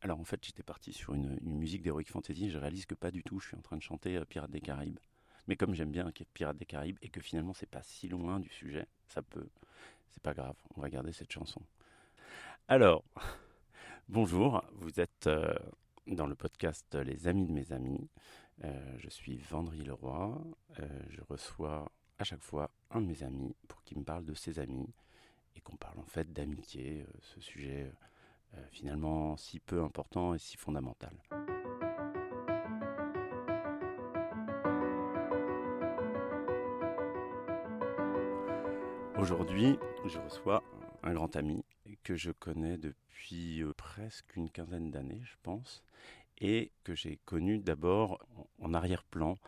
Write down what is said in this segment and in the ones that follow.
Alors en fait, j'étais parti sur une, musique d'Heroic Fantasy, je réalise que pas du tout, je suis en train de chanter euh, Pirates des Caraïbes. Mais comme j'aime bien Pirates des Caraïbes et que finalement c'est pas si loin du sujet, ça peut, c'est pas grave, on va garder cette chanson. Alors, bonjour, vous êtes euh, dans le podcast Les Amis de mes amis. Euh, je suis Vendry Leroy. je reçois à chaque fois un de mes amis pour qu'il me parle de ses amis et qu'on parle en fait d'amitié, ce sujet euh, finalement si peu important et si fondamental. Aujourd'hui, je reçois un grand ami que je connais depuis euh, presque une quinzaine d'années, je pense, et que j'ai connu d'abord en arrière-plan,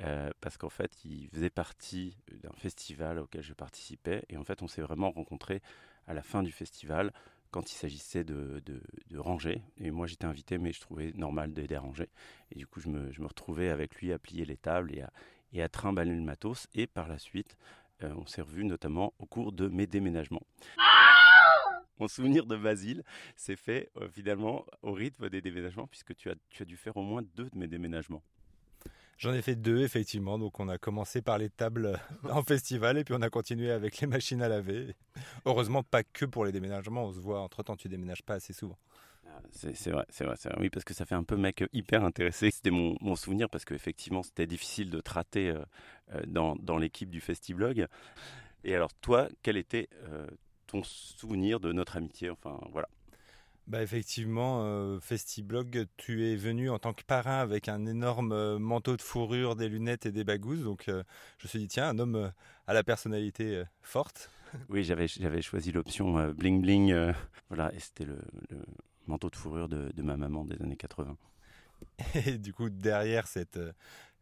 euh, parce qu'en fait, il faisait partie d'un festival auquel je participais, et en fait, on s'est vraiment rencontrés à la fin du festival quand il s'agissait de, de, ranger. Et moi, j'étais invité, mais je trouvais normal de les ranger. Et du coup, je me, je me, retrouvais avec lui à plier les tables et à, et à trimballer le matos. Et par la suite, euh, on s'est revus notamment au cours de mes déménagements. Mon souvenir de Basile s'est fait euh, finalement au rythme des déménagements, puisque tu as, tu as dû faire au moins deux de mes déménagements. J'en ai fait deux, effectivement. Donc, on a commencé par les tables en festival et puis on a continué avec les machines à laver. Heureusement, pas que pour les déménagements. On se voit, entre-temps, tu déménages pas assez souvent. Ah, c'est vrai, c'est vrai, Oui, parce que ça fait un peu mec hyper intéressé. C'était mon, mon, souvenir parce qu'effectivement, c'était difficile de euh, euh, dans, dans l'équipe du Festiblog. Et alors, toi, quel était euh, ton souvenir de notre amitié Enfin, voilà. Bah effectivement, euh, Festiblog, tu es venu en tant que parrain avec un énorme euh, manteau de fourrure, des lunettes et des bagousses. Donc euh, je me suis dit, tiens, un homme à la personnalité forte. Oui, j'avais, j'avais choisi l'option bling bling. voilà, et c'était le, manteau de fourrure de, de, ma maman des années 80. Et du coup, derrière cette,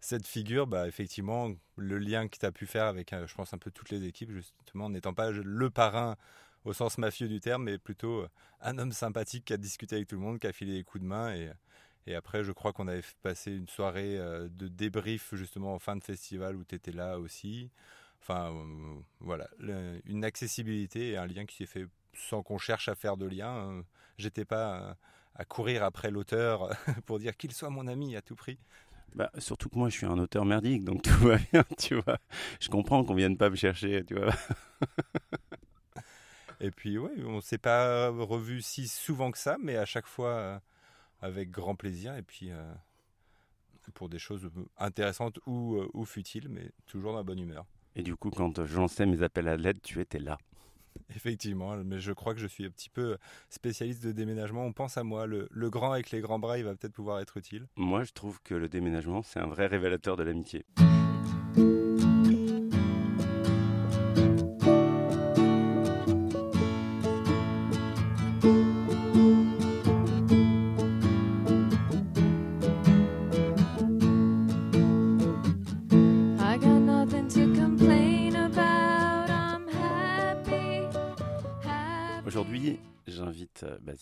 cette figure, bah, effectivement, le lien que tu as pu faire avec, je pense, un peu toutes les équipes, justement, n'étant pas le parrain au sens mafieux du terme, mais plutôt euh, un homme sympathique qui a discuté avec tout le monde, qui a filé des coups de main. Et, après, je crois qu'on avait passé une soirée euh, de débrief justement en fin de festival où tu étais là aussi. Enfin, euh, voilà, une accessibilité et un lien qui s'est fait sans qu'on cherche à faire de lien. Hein. J'étais pas à courir après l'auteur pour dire qu'il soit mon ami à tout prix. Bah, surtout que moi, je suis un auteur merdique, donc tout va bien, tu vois. Je comprends qu'on vienne pas me chercher, tu vois. Et puis, oui, on ne s'est pas revu si souvent que ça, mais à chaque fois euh, avec grand plaisir. Et puis, euh, pour des choses intéressantes ou, euh, ou futiles, mais toujours dans la bonne humeur. Et du coup, quand je lançais mes appels à l'aide, tu étais là. Effectivement, mais je crois que je suis un petit peu spécialiste de déménagement. On pense à moi. Le, grand avec les grands bras, il va peut-être pouvoir être utile. Moi, je trouve que le déménagement, c'est un vrai révélateur de l'amitié.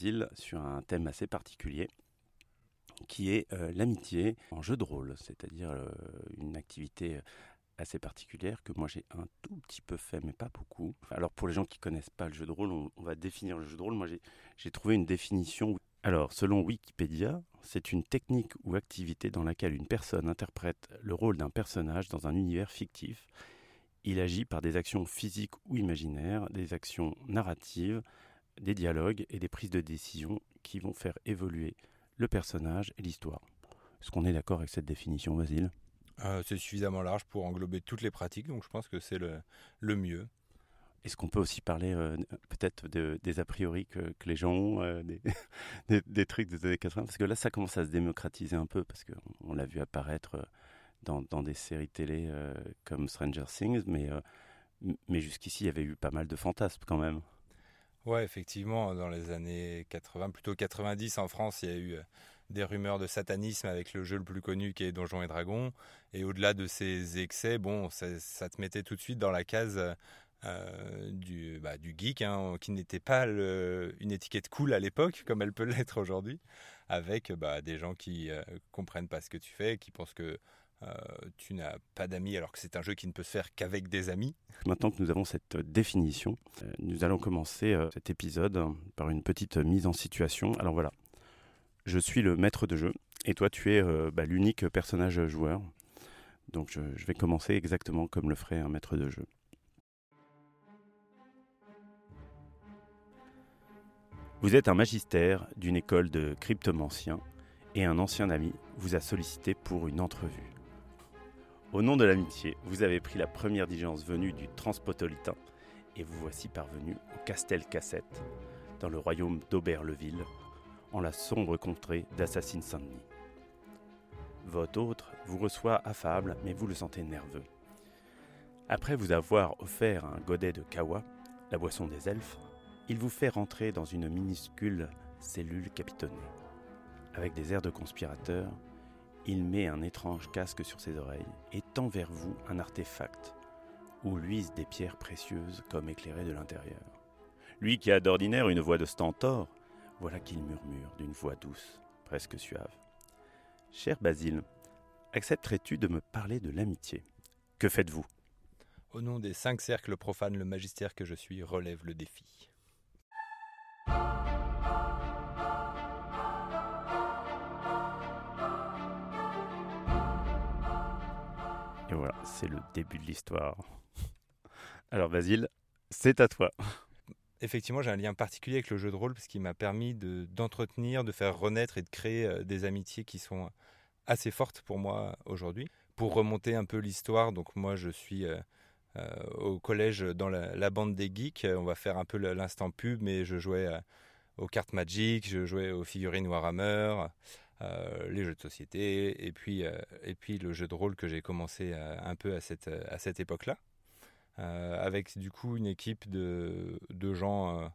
Euh, sur un thème assez particulier qui est euh, l'amitié en jeu de rôle, c'est-à-dire euh, une activité assez particulière que moi j'ai un tout petit peu fait, mais pas beaucoup. Alors pour les gens qui connaissent pas le jeu de rôle, on, va définir le jeu de rôle. Moi j'ai trouvé une définition. Alors selon Wikipédia, c'est une technique ou activité dans laquelle une personne interprète le rôle d'un personnage dans un univers fictif. Il agit par des actions physiques ou imaginaires, des actions narratives, des dialogues et des prises de décision qui vont faire évoluer le personnage et l'histoire. Est-ce qu'on est, d'accord avec cette définition, Basile? Euh, C'est suffisamment large pour englober toutes les pratiques, donc je pense que c'est le, le mieux. Est-ce qu'on peut aussi parler euh, peut-être de, des a priori que, les gens ont, euh, des, des, trucs des années 80 Parce que là, ça commence à se démocratiser un peu, parce qu'on l'a vu apparaître dans, dans, des séries télé comme Stranger Things, mais, mais jusqu'ici, il y avait eu pas mal de fantasmes quand même. Ouais, effectivement, dans les années 80, plutôt 90 en France, il y a eu euh, des rumeurs de satanisme avec le jeu le plus connu qui est Donjons et Dragons. Et au-delà de ces excès, bon, ça, te mettait tout de suite dans la case euh, du, bah, du geek, hein, qui n'était pas une étiquette cool à l'époque, comme elle peut l'être aujourd'hui. avec bah, des gens qui ne comprennent pas ce que tu fais, qui pensent que tu n'as pas d'amis alors que c'est un jeu qui ne peut se faire qu'avec des amis. Maintenant que nous avons cette définition, nous allons commencer cet épisode par une petite mise en situation. Alors voilà, je suis le maître de jeu et toi tu es bah, l'unique personnage joueur. Donc je, vais commencer exactement comme le ferait un maître de jeu. Vous êtes un magistère d'une école de cryptomanciens et un ancien ami vous a sollicité pour une entrevue. Au nom de l'amitié, vous avez pris la première diligence venue du Transpopolitain et vous voici parvenu au Castel Cassette, dans le royaume d'Auberleville, en la sombre contrée d'Assassin Saint-Denis. Votre autre vous reçoit affable, mais vous le sentez nerveux. Après vous avoir offert un godet de kawa, la boisson des elfes, il vous fait rentrer dans une minuscule cellule capitonnée. Avec des airs de conspirateur, il met un étrange casque sur ses oreilles et tend vers vous un artefact où luisent des pierres précieuses comme éclairées de l'intérieur. Lui qui a d'ordinaire une voix de stentor, voilà qu'il murmure d'une voix douce, presque suave. Cher Basile, accepterais-tu de me parler de l'amitié? Que faites-vous? Au nom des cinq cercles profanes, le magistère que je suis relève le défi. Et voilà, c'est le début de l'histoire. Alors Basile, c'est à toi effectivement, j'ai un lien particulier avec le jeu de rôle parce qu'il m'a permis d'entretenir, de, faire renaître et de créer euh, des amitiés qui sont assez fortes pour moi aujourd'hui. Pour remonter un peu l'histoire, donc moi je suis euh, euh, au collège dans la, bande des geeks. On va faire un peu l'instant pub, mais je jouais aux cartes Magic, je jouais aux figurines Warhammer, les jeux de société, et puis, et puis le jeu de rôle que j'ai commencé un peu à cette, à cette époque-là. Euh, avec du coup une équipe de, de gens euh,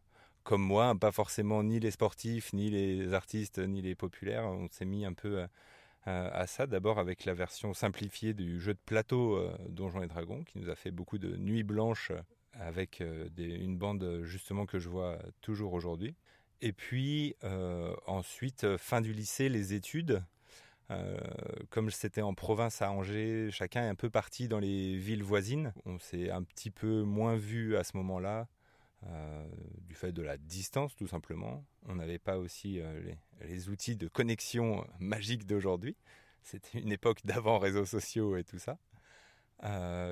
comme moi, pas forcément ni les sportifs, ni les artistes, ni les populaires. On s'est mis un peu à, ça, d'abord avec la version simplifiée du jeu de plateau euh, Donjons et Dragons, qui nous a fait beaucoup de nuits blanches avec une bande justement que je vois toujours aujourd'hui. Et puis ensuite, fin du lycée, les études. Euh, comme c'était en province à Angers, chacun est un peu parti dans les villes voisines. On s'est un petit peu moins vu à ce moment-là, euh, du fait de la distance tout simplement. On n'avait pas aussi euh, les, outils de connexion magiques d'aujourd'hui. C'était une époque d'avant réseaux sociaux et tout ça.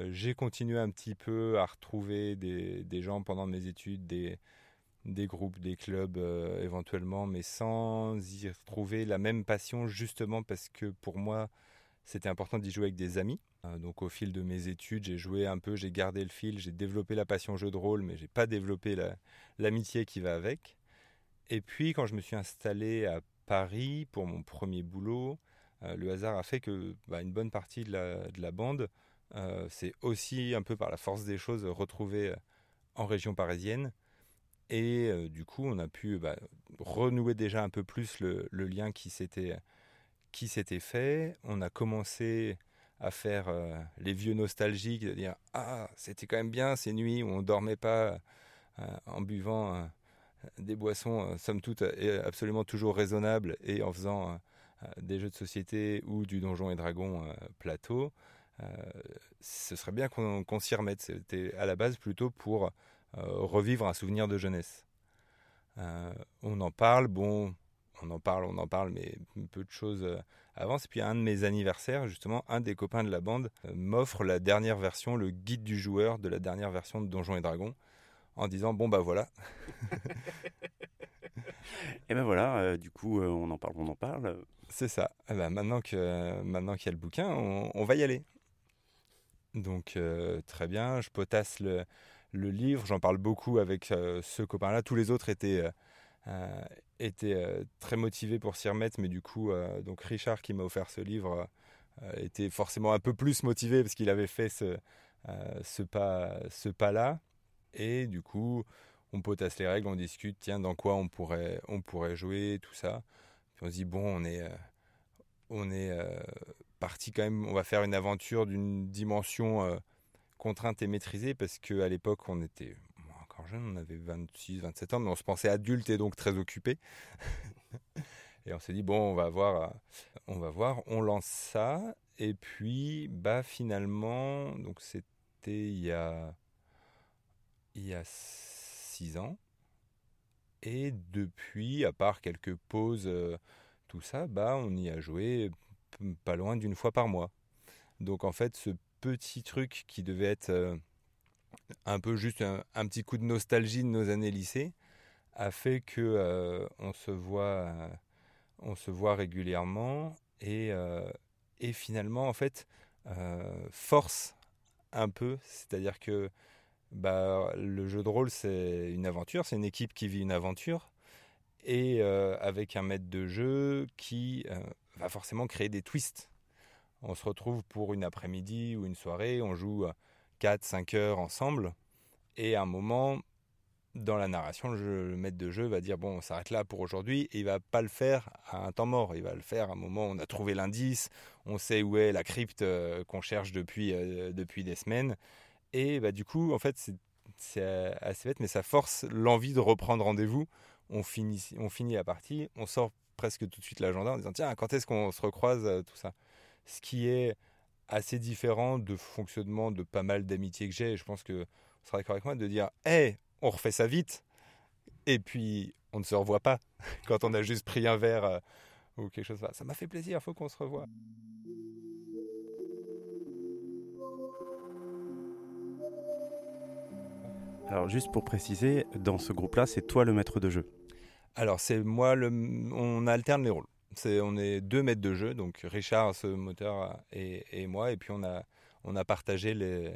J'ai continué un petit peu à retrouver des, des gens pendant mes études, des, des groupes, des clubs euh, éventuellement, mais sans y retrouver la même passion justement parce que pour moi c'était important d'y jouer avec des amis. Euh, donc au fil de mes études, j'ai joué un peu, j'ai gardé le fil, j'ai développé la passion jeu de rôle, mais j'ai pas développé l'amitié qui va avec. Et puis quand je me suis installé à Paris pour mon premier boulot, euh, le hasard a fait que bah, une bonne partie de la, de la bande c'est aussi un peu par la force des choses retrouvée en région parisienne. Et euh, du coup, on a pu bah, renouer déjà un peu plus le, lien qui s'était fait. On a commencé à faire euh, les vieux nostalgiques, de dire ah c'était quand même bien ces nuits où on dormait pas euh, en buvant des boissons somme toute absolument toujours raisonnables et en faisant des jeux de société ou du donjon et dragon plateau. ce serait bien qu'on s'y remette. C'était à la base plutôt pour revivre un souvenir de jeunesse. Euh, on en parle, bon, on en parle, on en parle, mais peu de choses euh, avancent. Et puis à un de mes anniversaires, justement, un des copains de la bande m'offre la dernière version, le guide du joueur de la dernière version de Donjons et Dragons, en disant bon bah voilà. et ben voilà, du coup on en parle, on en parle. C'est ça. Eh ben, maintenant que maintenant qu'il y a le bouquin, on, on va y aller. Donc très bien, je potasse le, le livre. J'en parle beaucoup avec euh, ce copain-là. Tous les autres étaient, euh, euh, étaient très motivés pour s'y remettre, mais du coup, donc Richard qui m'a offert ce livre était forcément un peu plus motivé parce qu'il avait fait ce, pas, ce pas-là. Et du coup, on potasse les règles, on discute, tiens, dans quoi on pourrait, on pourrait jouer, tout ça. On se dit, bon, on est, on est parti quand même, on va faire une aventure d'une dimension contrainte et maîtrisée parce qu'à l'époque, on était encore jeune, on avait 26, 27 ans, mais on se pensait adulte et donc très occupé. Et on s'est dit, bon, on va voir, on va voir, on lance ça. Et puis, bah, finalement, donc c'était il y a, il y a six ans. Et depuis, à part quelques pauses, tout ça, bah, on y a joué pas loin d'une fois par mois. Donc en fait, ce petit truc qui devait être euh, un peu juste un, petit coup de nostalgie de nos années lycée a fait que euh, on se voit on se voit régulièrement et, euh, et finalement en fait force un peu. C'est-à-dire que bah, le jeu de rôle c'est une aventure c'est une équipe qui vit une aventure et avec un maître de jeu qui va forcément créer des twists on se retrouve pour une après-midi ou une soirée, on joue 4-5 heures ensemble, et à un moment, dans la narration, le, maître de jeu va dire bon, on s'arrête là pour aujourd'hui, et il va pas le faire à un temps mort, il va le faire à un moment où on a trouvé l'indice, on sait où est la crypte euh, qu'on cherche depuis, euh, depuis des semaines, et bah, du coup, en fait, c'est assez bête, mais ça force l'envie de reprendre rendez-vous. On finit, on finit la partie, on sort presque tout de suite l'agenda en disant tiens, quand est-ce qu'on se recroise, euh, tout ça? Ce qui est assez différent de fonctionnement de pas mal d'amitiés que j'ai. Je pense que ce sera d'accord avec moi de dire Hé, on refait ça vite, et puis on ne se revoit pas quand on a juste pris un verre euh, ou quelque chose. Ça m'a fait plaisir, il faut qu'on se revoie. Alors juste pour préciser, dans ce groupe-là, c'est toi le maître de jeu. Alors c'est moi, le... on alterne les rôles on est deux maîtres de jeu, donc Richard, ce moteur, et, moi, et puis on a, on a partagé les,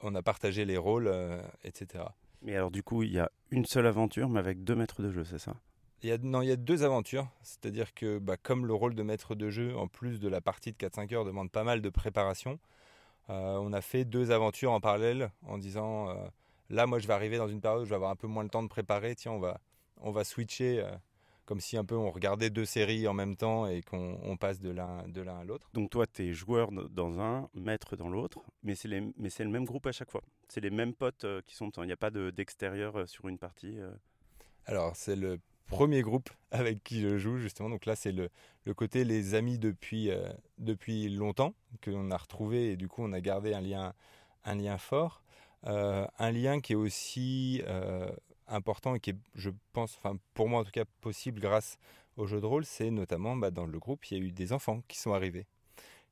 on a partagé les rôles, euh, etc. Mais alors du coup, il y a une seule aventure, mais avec deux maîtres de jeu, c'est ça? Il y a, Non, il y a deux aventures. C'est-à-dire que bah, comme le rôle de maître de jeu, en plus de la partie de 4-5 heures, demande pas mal de préparation, euh, on a fait deux aventures en parallèle en disant, euh, là, moi, je vais arriver dans une période où je vais avoir un peu moins le temps de préparer. Tiens, on va, on va switcher comme si un peu on regardait deux séries en même temps et qu'on passe de l'un de l'un à l'autre. Donc toi, tu es joueur dans un, maître dans l'autre, mais c'est le même groupe à chaque fois. C'est les mêmes potes euh, qui sont. Il n'y a pas d'extérieur euh, sur une partie. Euh. Alors c'est le premier groupe avec qui je joue justement. Donc là, c'est le, le, côté les amis depuis depuis longtemps que l'on a retrouvé et du coup on a gardé un lien un lien fort. un lien qui est aussi important et qui est, je pense, enfin pour moi en tout cas possible grâce au jeu de rôle, c'est notamment bah, dans le groupe, il y a eu des enfants qui sont arrivés,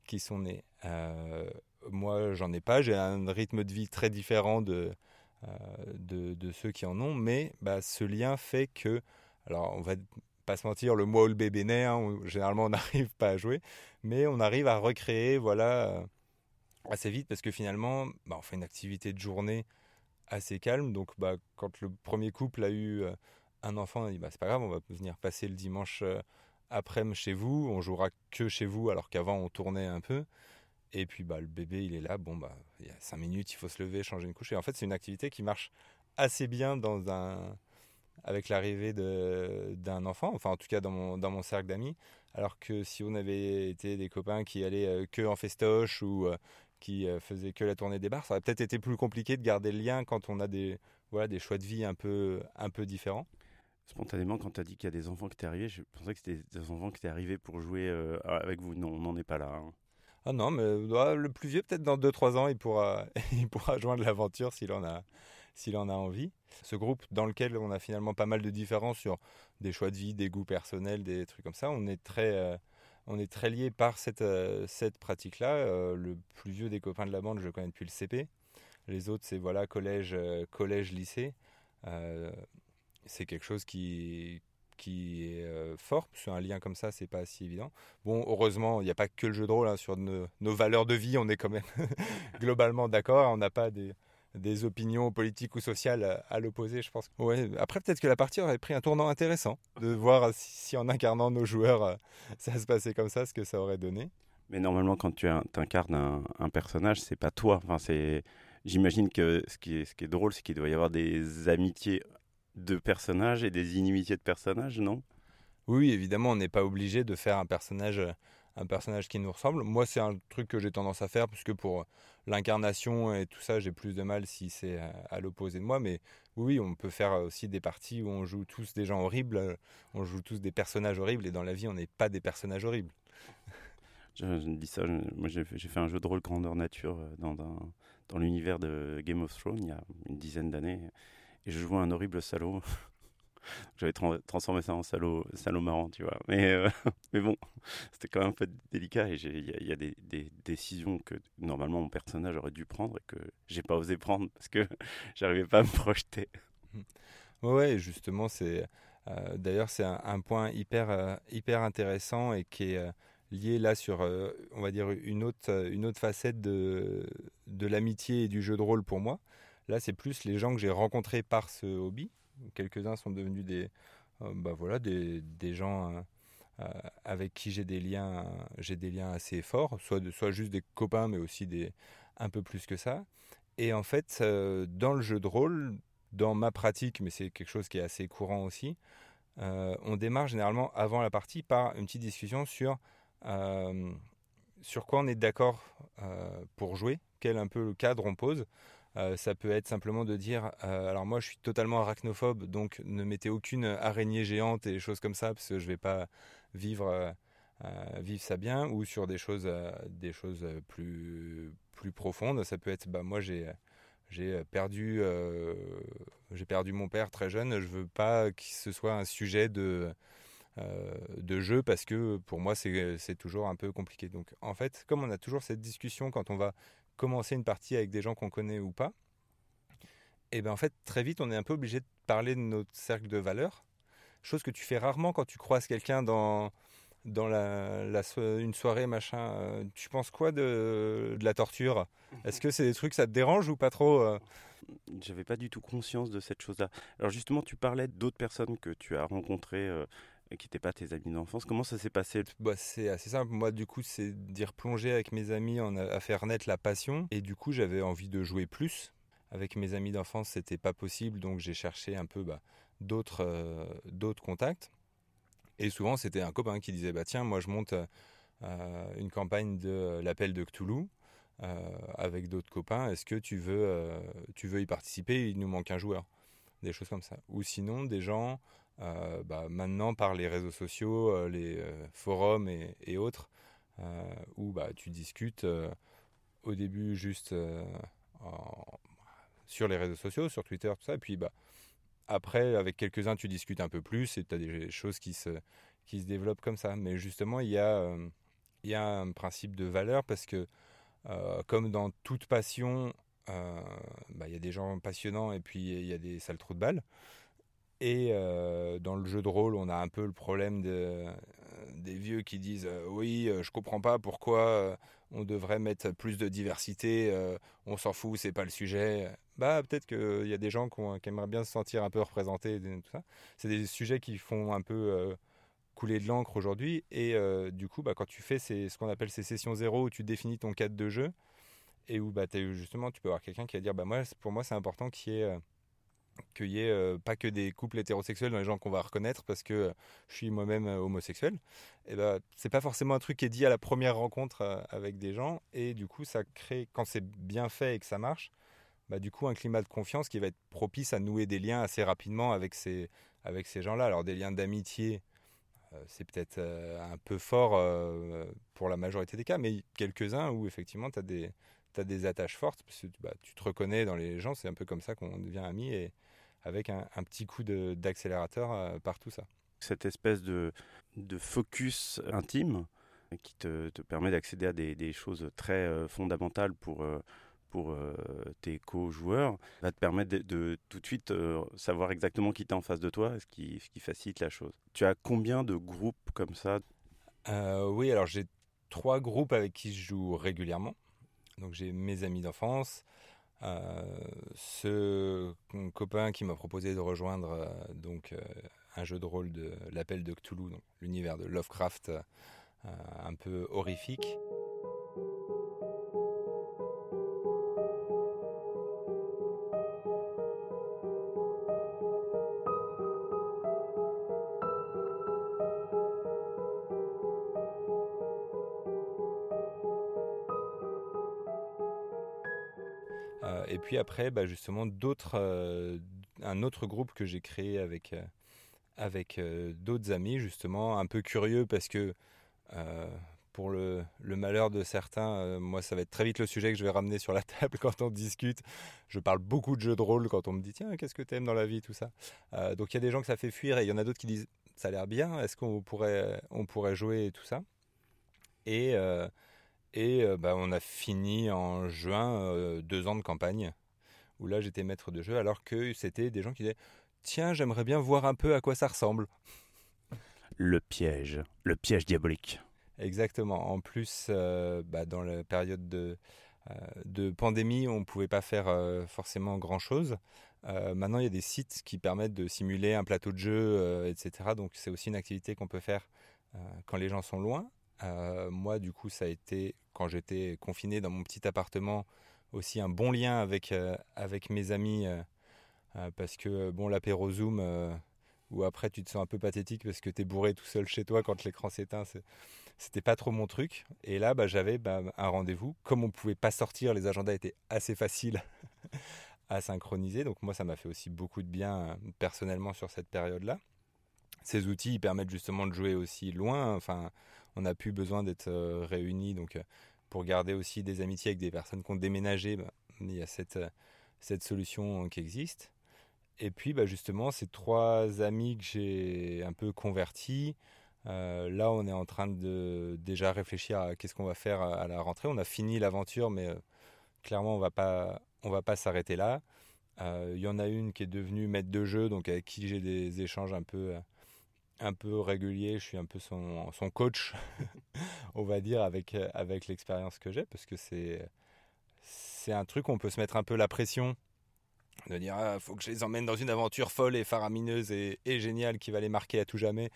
qui sont nés. Euh, moi, j'en ai pas, j'ai un rythme de vie très différent de, euh, de, ceux qui en ont, mais bah, ce lien fait que, alors on va pas se mentir, le mois où le bébé naît, hein, généralement on n'arrive pas à jouer, mais on arrive à recréer, voilà, euh, assez vite parce que finalement, bah, on fait une activité de journée assez calme. Donc, bah, quand le premier couple a eu euh, un enfant, on a dit bah, c'est pas grave, on va venir passer le dimanche euh, après-midi chez vous. On jouera que chez vous, alors qu'avant on tournait un peu. Et puis bah, le bébé, il est là. Bon, bah, il y a cinq minutes, il faut se lever, changer une couche. Et en fait, c'est une activité qui marche assez bien dans un, avec l'arrivée d'un enfant, enfin en tout cas dans mon, dans mon cercle d'amis. Alors que si on avait été des copains qui allaient euh, que en festoche ou qui euh, faisait que la tournée des bars, ça aurait peut-être été plus compliqué de garder le lien quand on a des, voilà, des choix de vie un peu, un peu différents. Spontanément, quand tu as dit qu'il y a des enfants qui étaient arrivés, je pensais que c'était des enfants qui étaient arrivés pour jouer euh, avec vous. Non, on n'en est pas là. Hein. Ah non, mais euh, le plus vieux, peut-être dans 2-3 ans, il pourra, il pourra joindre l'aventure s'il en, a, s'il en a envie. Ce groupe dans lequel on a finalement pas mal de différences sur des choix de vie, des goûts personnels, des trucs comme ça, on est très on est très liés par cette, euh, cette pratique-là. Euh, le plus vieux des copains de la bande, je connais depuis le CP. Les autres, c'est voilà, collège, euh, collège lycée. c'est quelque chose qui, qui est fort, parce qu'un lien comme ça, c'est pas si évident. Bon, heureusement, il n'y a pas que le jeu de rôle. Hein, sur nos, nos, valeurs de vie, on est quand même globalement d'accord. On n'a pas des, des opinions politiques ou sociales à, l'opposé, je pense. Ouais, après, peut-être que la partie aurait pris un tournant intéressant, de voir si, en incarnant nos joueurs, euh, ça se passait comme ça, ce que ça aurait donné. Mais normalement, quand tu incarnes un, un personnage, c'est pas toi. Enfin, c'est. J'imagine que ce qui est, ce qui est drôle, c'est qu'il doit y avoir des amitiés de personnages et des inimitiés de personnages, non? Oui, évidemment, on n'est pas obligé de faire un personnage un personnage qui nous ressemble. Moi, c'est un truc que j'ai tendance à faire, puisque pour l'incarnation et tout ça, j'ai plus de mal si c'est à, l'opposé de moi. Mais oui, on peut faire aussi des parties où on joue tous des gens horribles, on joue tous des personnages horribles, et dans la vie, on n'est pas des personnages horribles. Je, dis ça, moi j'ai fait un jeu de rôle grandeur nature euh, dans, dans, dans l'univers de Game of Thrones il y a une dizaine d'années, et je jouais un horrible salaud. J'avais transformé ça en salaud, salaud marrant, tu vois. Mais, euh, mais bon, c'était quand même un peu délicat et il y, a, des, décisions que normalement mon personnage aurait dû prendre et que j'ai pas osé prendre parce que j'arrivais pas à me projeter. Ouais, justement, c'est euh, d'ailleurs c'est un, point hyper, euh, hyper intéressant et qui est lié là sur, on va dire, une autre, une autre facette de, de l'amitié et du jeu de rôle pour moi. Là, c'est plus les gens que j'ai rencontrés par ce hobby, Quelques-uns sont devenus des, euh, bah voilà, des, gens euh, euh, avec qui j'ai des liens, j'ai des liens assez forts, soit, soit juste des copains, mais aussi des, un peu plus que ça. Et en fait, dans le jeu de rôle, dans ma pratique, mais c'est quelque chose qui est assez courant aussi, on démarre généralement avant la partie par une petite discussion sur sur quoi on est d'accord pour jouer, quel un peu le cadre on pose. Euh, ça peut être simplement de dire, euh, alors moi je suis totalement arachnophobe, donc ne mettez aucune araignée géante et des choses comme ça, parce que je vais pas vivre, euh, vivre ça bien, ou sur des choses, des choses plus, plus profondes. Ça peut être, bah, moi j'ai j'ai perdu, j'ai perdu mon père très jeune, je veux pas que ce soit un sujet de, de jeu parce que pour moi c'est toujours un peu compliqué. Donc en fait, comme on a toujours cette discussion quand on va commencer une partie avec des gens qu'on connaît ou pas, et bien en fait très vite on est un peu obligé de parler de notre cercle de valeurs, chose que tu fais rarement quand tu croises quelqu'un dans dans la, une soirée machin. Euh, tu penses quoi de, de la torture? Est-ce que c'est des trucs ça te dérange ou pas trop euh? J'avais pas du tout conscience de cette chose-là. Alors justement, tu parlais d'autres personnes que tu as rencontrées euh, qui n'étaient pas tes amis d'enfance. Comment ça s'est passé bah, C'est assez simple. Moi, du coup, c'est d'y replonger avec mes amis en, à faire naître la passion. Et du coup, j'avais envie de jouer plus. Avec mes amis d'enfance, c'était pas possible, donc j'ai cherché un peu bah, d'autres euh, d'autres contacts. Et souvent, c'était un copain qui disait bah tiens, moi je monte euh, une campagne de l'appel de Cthulhu euh, avec d'autres copains. Est-ce que tu veux tu veux y participer? Il nous manque un joueur. Des choses comme ça. Ou sinon, des gens euh, bah, maintenant par les réseaux sociaux, euh, les euh, forums et, autres, où bah, tu discutes au début juste sur les réseaux sociaux, sur Twitter, tout ça, et puis bah, après, avec quelques-uns, tu discutes un peu plus et tu as des choses qui se, qui se développent comme ça. Mais justement, il y a, il y a un principe de valeur parce que, comme dans toute passion, il y a des gens passionnants et puis il y a des sales trous de balles. Et euh, dans le jeu de rôle, on a un peu le problème de, des vieux qui disent euh, oui, euh, je comprends pas pourquoi on devrait mettre plus de diversité, on s'en fout, c'est pas le sujet. Bah peut-être qu'il y a des gens qui, aimeraient bien se sentir un peu représentés, tout ça. C'est des sujets qui font un peu couler de l'encre aujourd'hui. Et du coup, bah, quand tu fais ces, ce qu'on appelle ces sessions zéro où tu définis ton cadre de jeu et où bah, justement tu peux avoir quelqu'un qui va dire bah moi pour moi c'est important qu'il y ait qu'il y ait euh, pas que des couples hétérosexuels dans les gens qu'on va reconnaître parce que euh, je suis moi-même euh, homosexuel. Et ben c'est pas forcément un truc qui est dit à la première rencontre avec des gens et du coup ça crée quand c'est bien fait et que ça marche, bah du coup un climat de confiance qui va être propice à nouer des liens assez rapidement avec ces avec ces gens-là. Alors des liens d'amitié c'est peut-être un peu fort pour la majorité des cas, mais quelques-uns où effectivement tu as des, as des attaches fortes, parce que bah, tu te reconnais dans les gens, c'est un peu comme ça qu'on devient amis, et, avec un, petit coup d'accélérateur euh, par tout ça. Cette espèce de, de focus intime qui te, te permet d'accéder à des, des, choses très euh, fondamentales pour, euh, pour tes co-joueurs va te permettre de, de, tout de suite savoir exactement qui t'es en face de toi, ce qui, ce qui facilite la chose. Tu as combien de groupes comme ça? Oui, alors j'ai trois groupes avec qui je joue régulièrement. Donc j'ai mes amis d'enfance, euh, ce copain qui m'a proposé de rejoindre euh, donc euh, un jeu de rôle de l'appel de Cthulhu, l'univers de Lovecraft un peu horrifique. Puis après, bah, justement, d'autres, un autre groupe que j'ai créé avec, avec d'autres amis, justement, un peu curieux parce que pour le, malheur de certains, euh, moi ça va être très vite le sujet que je vais ramener sur la table quand on discute. Je parle beaucoup de jeux de rôle quand on me dit tiens qu'est-ce que tu aimes dans la vie tout ça. Euh, donc il y a des gens que ça fait fuir et il y en a d'autres qui disent ça a l'air bien, est-ce qu'on pourrait, on pourrait jouer et tout ça. Et, euh, et bah, on a fini en juin deux ans de campagne où là j'étais maître de jeu alors que c'était des gens qui disaient tiens j'aimerais bien voir un peu à quoi ça ressemble. Le piège, le piège diabolique. Exactement. En plus, euh, bah, dans la période de, euh, de pandémie, on ne pouvait pas faire euh, forcément grand-chose. maintenant, il y a des sites qui permettent de simuler un plateau de jeu, etc. Donc, c'est aussi une activité qu'on peut faire quand les gens sont loin. Moi, du coup, ça a été, quand j'étais confiné dans mon petit appartement, aussi un bon lien avec, avec mes amis. parce que, bon, l'apéro Zoom où après tu te sens un peu pathétique parce que tu es bourré tout seul chez toi quand l'écran s'éteint, c'était pas trop mon truc. Et là, bah, j'avais bah, un rendez-vous. Comme on pouvait pas sortir, les agendas étaient assez faciles à synchroniser. Donc moi, ça m'a fait aussi beaucoup de bien euh, personnellement sur cette période-là. Ces outils ils permettent justement de jouer aussi loin. Enfin, on n'a plus besoin d'être euh, réunis. Donc, euh, pour garder aussi des amitiés avec des personnes qui ont déménagé, bah, il y a cette, cette solution qui existe. Et puis, bah, justement, ces trois amis que j'ai un peu convertis, euh, là, on est en train de déjà réfléchir à qu'est-ce qu'on va faire à, la rentrée. On a fini l'aventure, mais euh, clairement, on va pas, on va pas s'arrêter là. Il euh, y en a une qui est devenue maître de jeu, donc avec qui j'ai des échanges un peu, un peu réguliers. Je suis un peu son, coach, on va dire, avec, avec l'expérience que j'ai, parce que c'est, c'est un truc où on peut se mettre un peu la pression de dire ah, faut que je les emmène dans une aventure folle et faramineuse et, géniale qui va les marquer à tout jamais.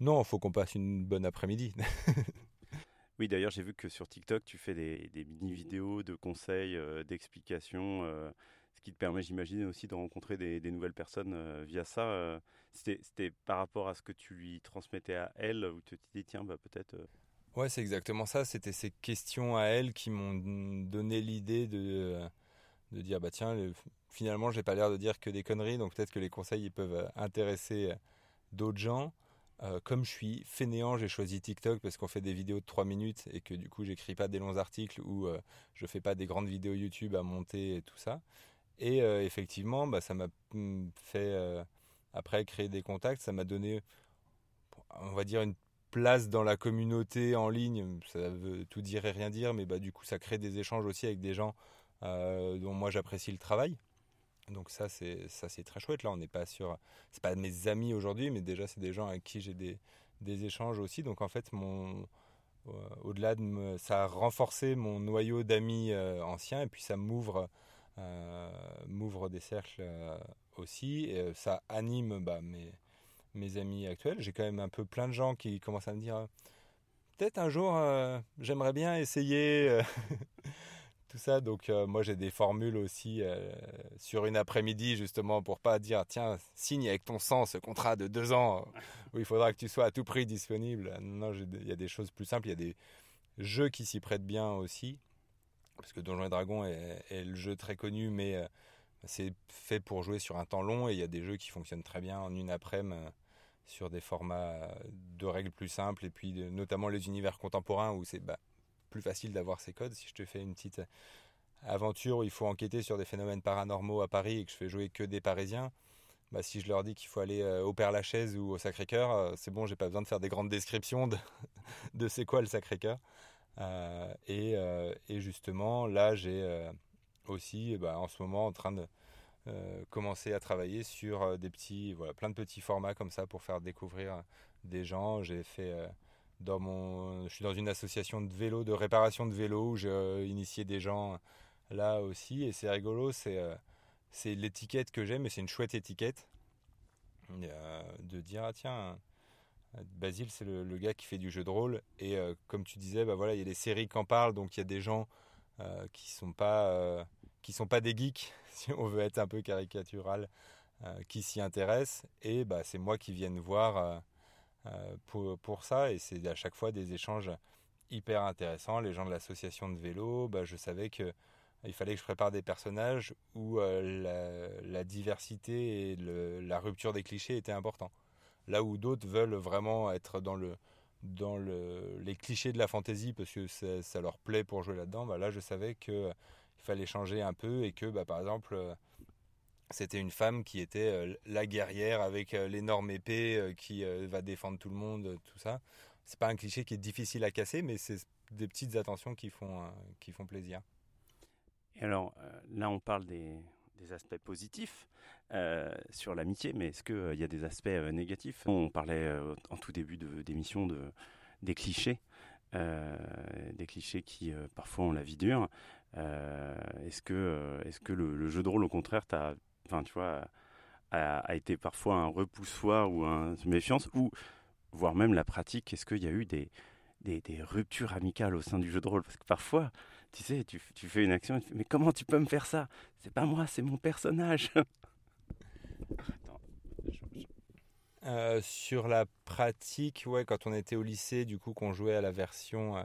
Non, faut qu'on passe une bonne après-midi. oui, d'ailleurs, j'ai vu que sur TikTok, tu fais des, mini-vidéos de conseils, euh, d'explications, euh, qui te permet, j'imagine, aussi de rencontrer des, nouvelles personnes euh, via ça. C'était par rapport à ce que tu lui transmettais à elle, où tu te dis, tiens, bah, peut-être... Ouais, c'est exactement ça. C'était ces questions à elle qui m'ont donné l'idée de, de dire, bah tiens, finalement, j'ai pas l'air de dire que des conneries, donc peut-être que les conseils ils peuvent intéresser d'autres gens. Euh, comme je suis fainéant, j'ai choisi TikTok parce qu'on fait des vidéos de 3 minutes et que du coup j'écris pas des longs articles ou euh, je fais pas des grandes vidéos YouTube à monter et tout ça. Et euh, effectivement, bah, ça m'a mm, fait après créer des contacts, ça m'a donné, on va dire, une place dans la communauté en ligne. Ça veut tout dire et rien dire, mais bah, du coup ça crée des échanges aussi avec des gens dont moi j'apprécie le travail. Donc ça c'est ça c'est très chouette là on n'est pas sur c'est pas mes amis aujourd'hui mais déjà c'est des gens avec qui j'ai des, des échanges aussi donc en fait mon euh, au-delà de ça a renforcé mon noyau d'amis euh, anciens et puis ça m'ouvre euh, m'ouvre des cercles aussi et ça anime bah, mes amis actuels j'ai quand même un peu plein de gens qui commencent à me dire peut-être un jour j'aimerais bien essayer ça. Donc euh, moi j'ai des formules aussi euh, sur une après-midi justement pour pas dire tiens signe avec ton sang ce contrat de deux ans où il faudra que tu sois à tout prix disponible. Non, il y a des choses plus simples. Il y a des jeux qui s'y prêtent bien aussi parce que Donjons et Dragons est, le jeu très connu mais euh, c'est fait pour jouer sur un temps long et il y a des jeux qui fonctionnent très bien en une après-midi sur des formats de règles plus simples et puis notamment les univers contemporains où c'est bah, plus facile d'avoir ces codes. Si je te fais une petite aventure où il faut enquêter sur des phénomènes paranormaux à Paris et que je fais jouer que des Parisiens, bah, si je leur dis qu'il faut aller euh, au Père-Lachaise ou au Sacré-Cœur, euh, c'est bon, j'ai pas besoin de faire des grandes descriptions de, de c'est quoi le Sacré-Cœur. Euh, et, et, justement, là, j'ai aussi, bah, en ce moment, en train de commencer à travailler sur des petits, voilà, plein de petits formats comme ça pour faire découvrir des gens. J'ai fait dans mon, je suis dans une association de vélo, de réparation de vélo où j'ai euh, initié des gens là aussi et c'est rigolo, c'est euh, c'est l'étiquette que j'aime et c'est une chouette étiquette euh, de dire ah tiens Basile c'est le, gars qui fait du jeu de rôle et comme tu disais bah voilà il y a des séries qui en parlent donc il y a des gens qui sont pas qui sont pas des geeks si on veut être un peu caricatural qui s'y intéressent et bah c'est moi qui vienne voir euh, pour, pour ça. Et c'est à chaque fois des échanges hyper intéressants. Les gens de l'association de vélo, bah, je savais que il fallait que je prépare des personnages où la, diversité et la rupture des clichés étaient importants. Là où d'autres veulent vraiment être dans le dans le, les clichés de la fantaisie parce que ça, leur plaît pour jouer là-dedans, bah là je savais qu'il fallait changer un peu et que bah, par exemple c'était une femme qui était euh, la guerrière avec euh, l'énorme épée euh, qui va défendre tout le monde, tout ça. C'est pas un cliché qui est difficile à casser, mais c'est des petites attentions qui font, qui font plaisir. Et alors, là, on parle des, des aspects positifs sur l'amitié, mais est-ce qu'il y a des aspects négatifs? On parlait en tout début d'émission de, des clichés, des clichés qui parfois ont la vie dure. est-ce que, est que le, jeu de rôle, au contraire, enfin, tu vois, a, été parfois un repoussoir ou une méfiance, ou voire même la pratique? Est-ce qu'il y a eu des, des, ruptures amicales au sein du jeu de rôle? Parce que parfois, tu sais, tu, tu fais une action, mais comment tu peux me faire ça? C'est pas moi, c'est mon personnage. Euh, sur la pratique, ouais, quand on était au lycée, du coup, qu'on jouait à la version euh,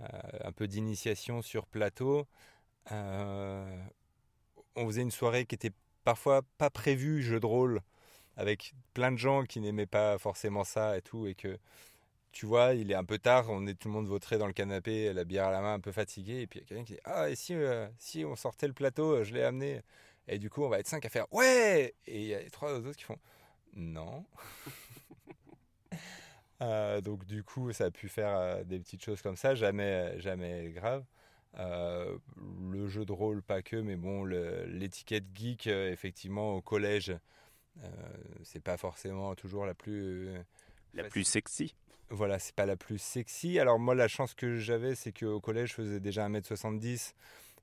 euh, un peu d'initiation sur plateau, on faisait une soirée qui était parfois pas prévu jeu de rôle avec plein de gens qui n'aimaient pas forcément ça et tout et que tu vois il est un peu tard on est tout le monde vautré dans le canapé la bière à la main un peu fatigué et puis il y a quelqu'un qui dit ah et si euh, si on sortait le plateau je l'ai amené? Et du coup on va être cinq à faire ouais et il y a trois autres qui font non euh, donc du coup ça a pu faire euh, des petites choses comme ça jamais jamais grave euh, le jeu de rôle, pas que, mais bon, l'étiquette geek, euh, effectivement, au collège, euh, c'est pas forcément toujours la plus. la plus sexy. Voilà, c'est pas la plus sexy. Alors, moi, la chance que j'avais, c'est qu'au collège, je faisais déjà 1m70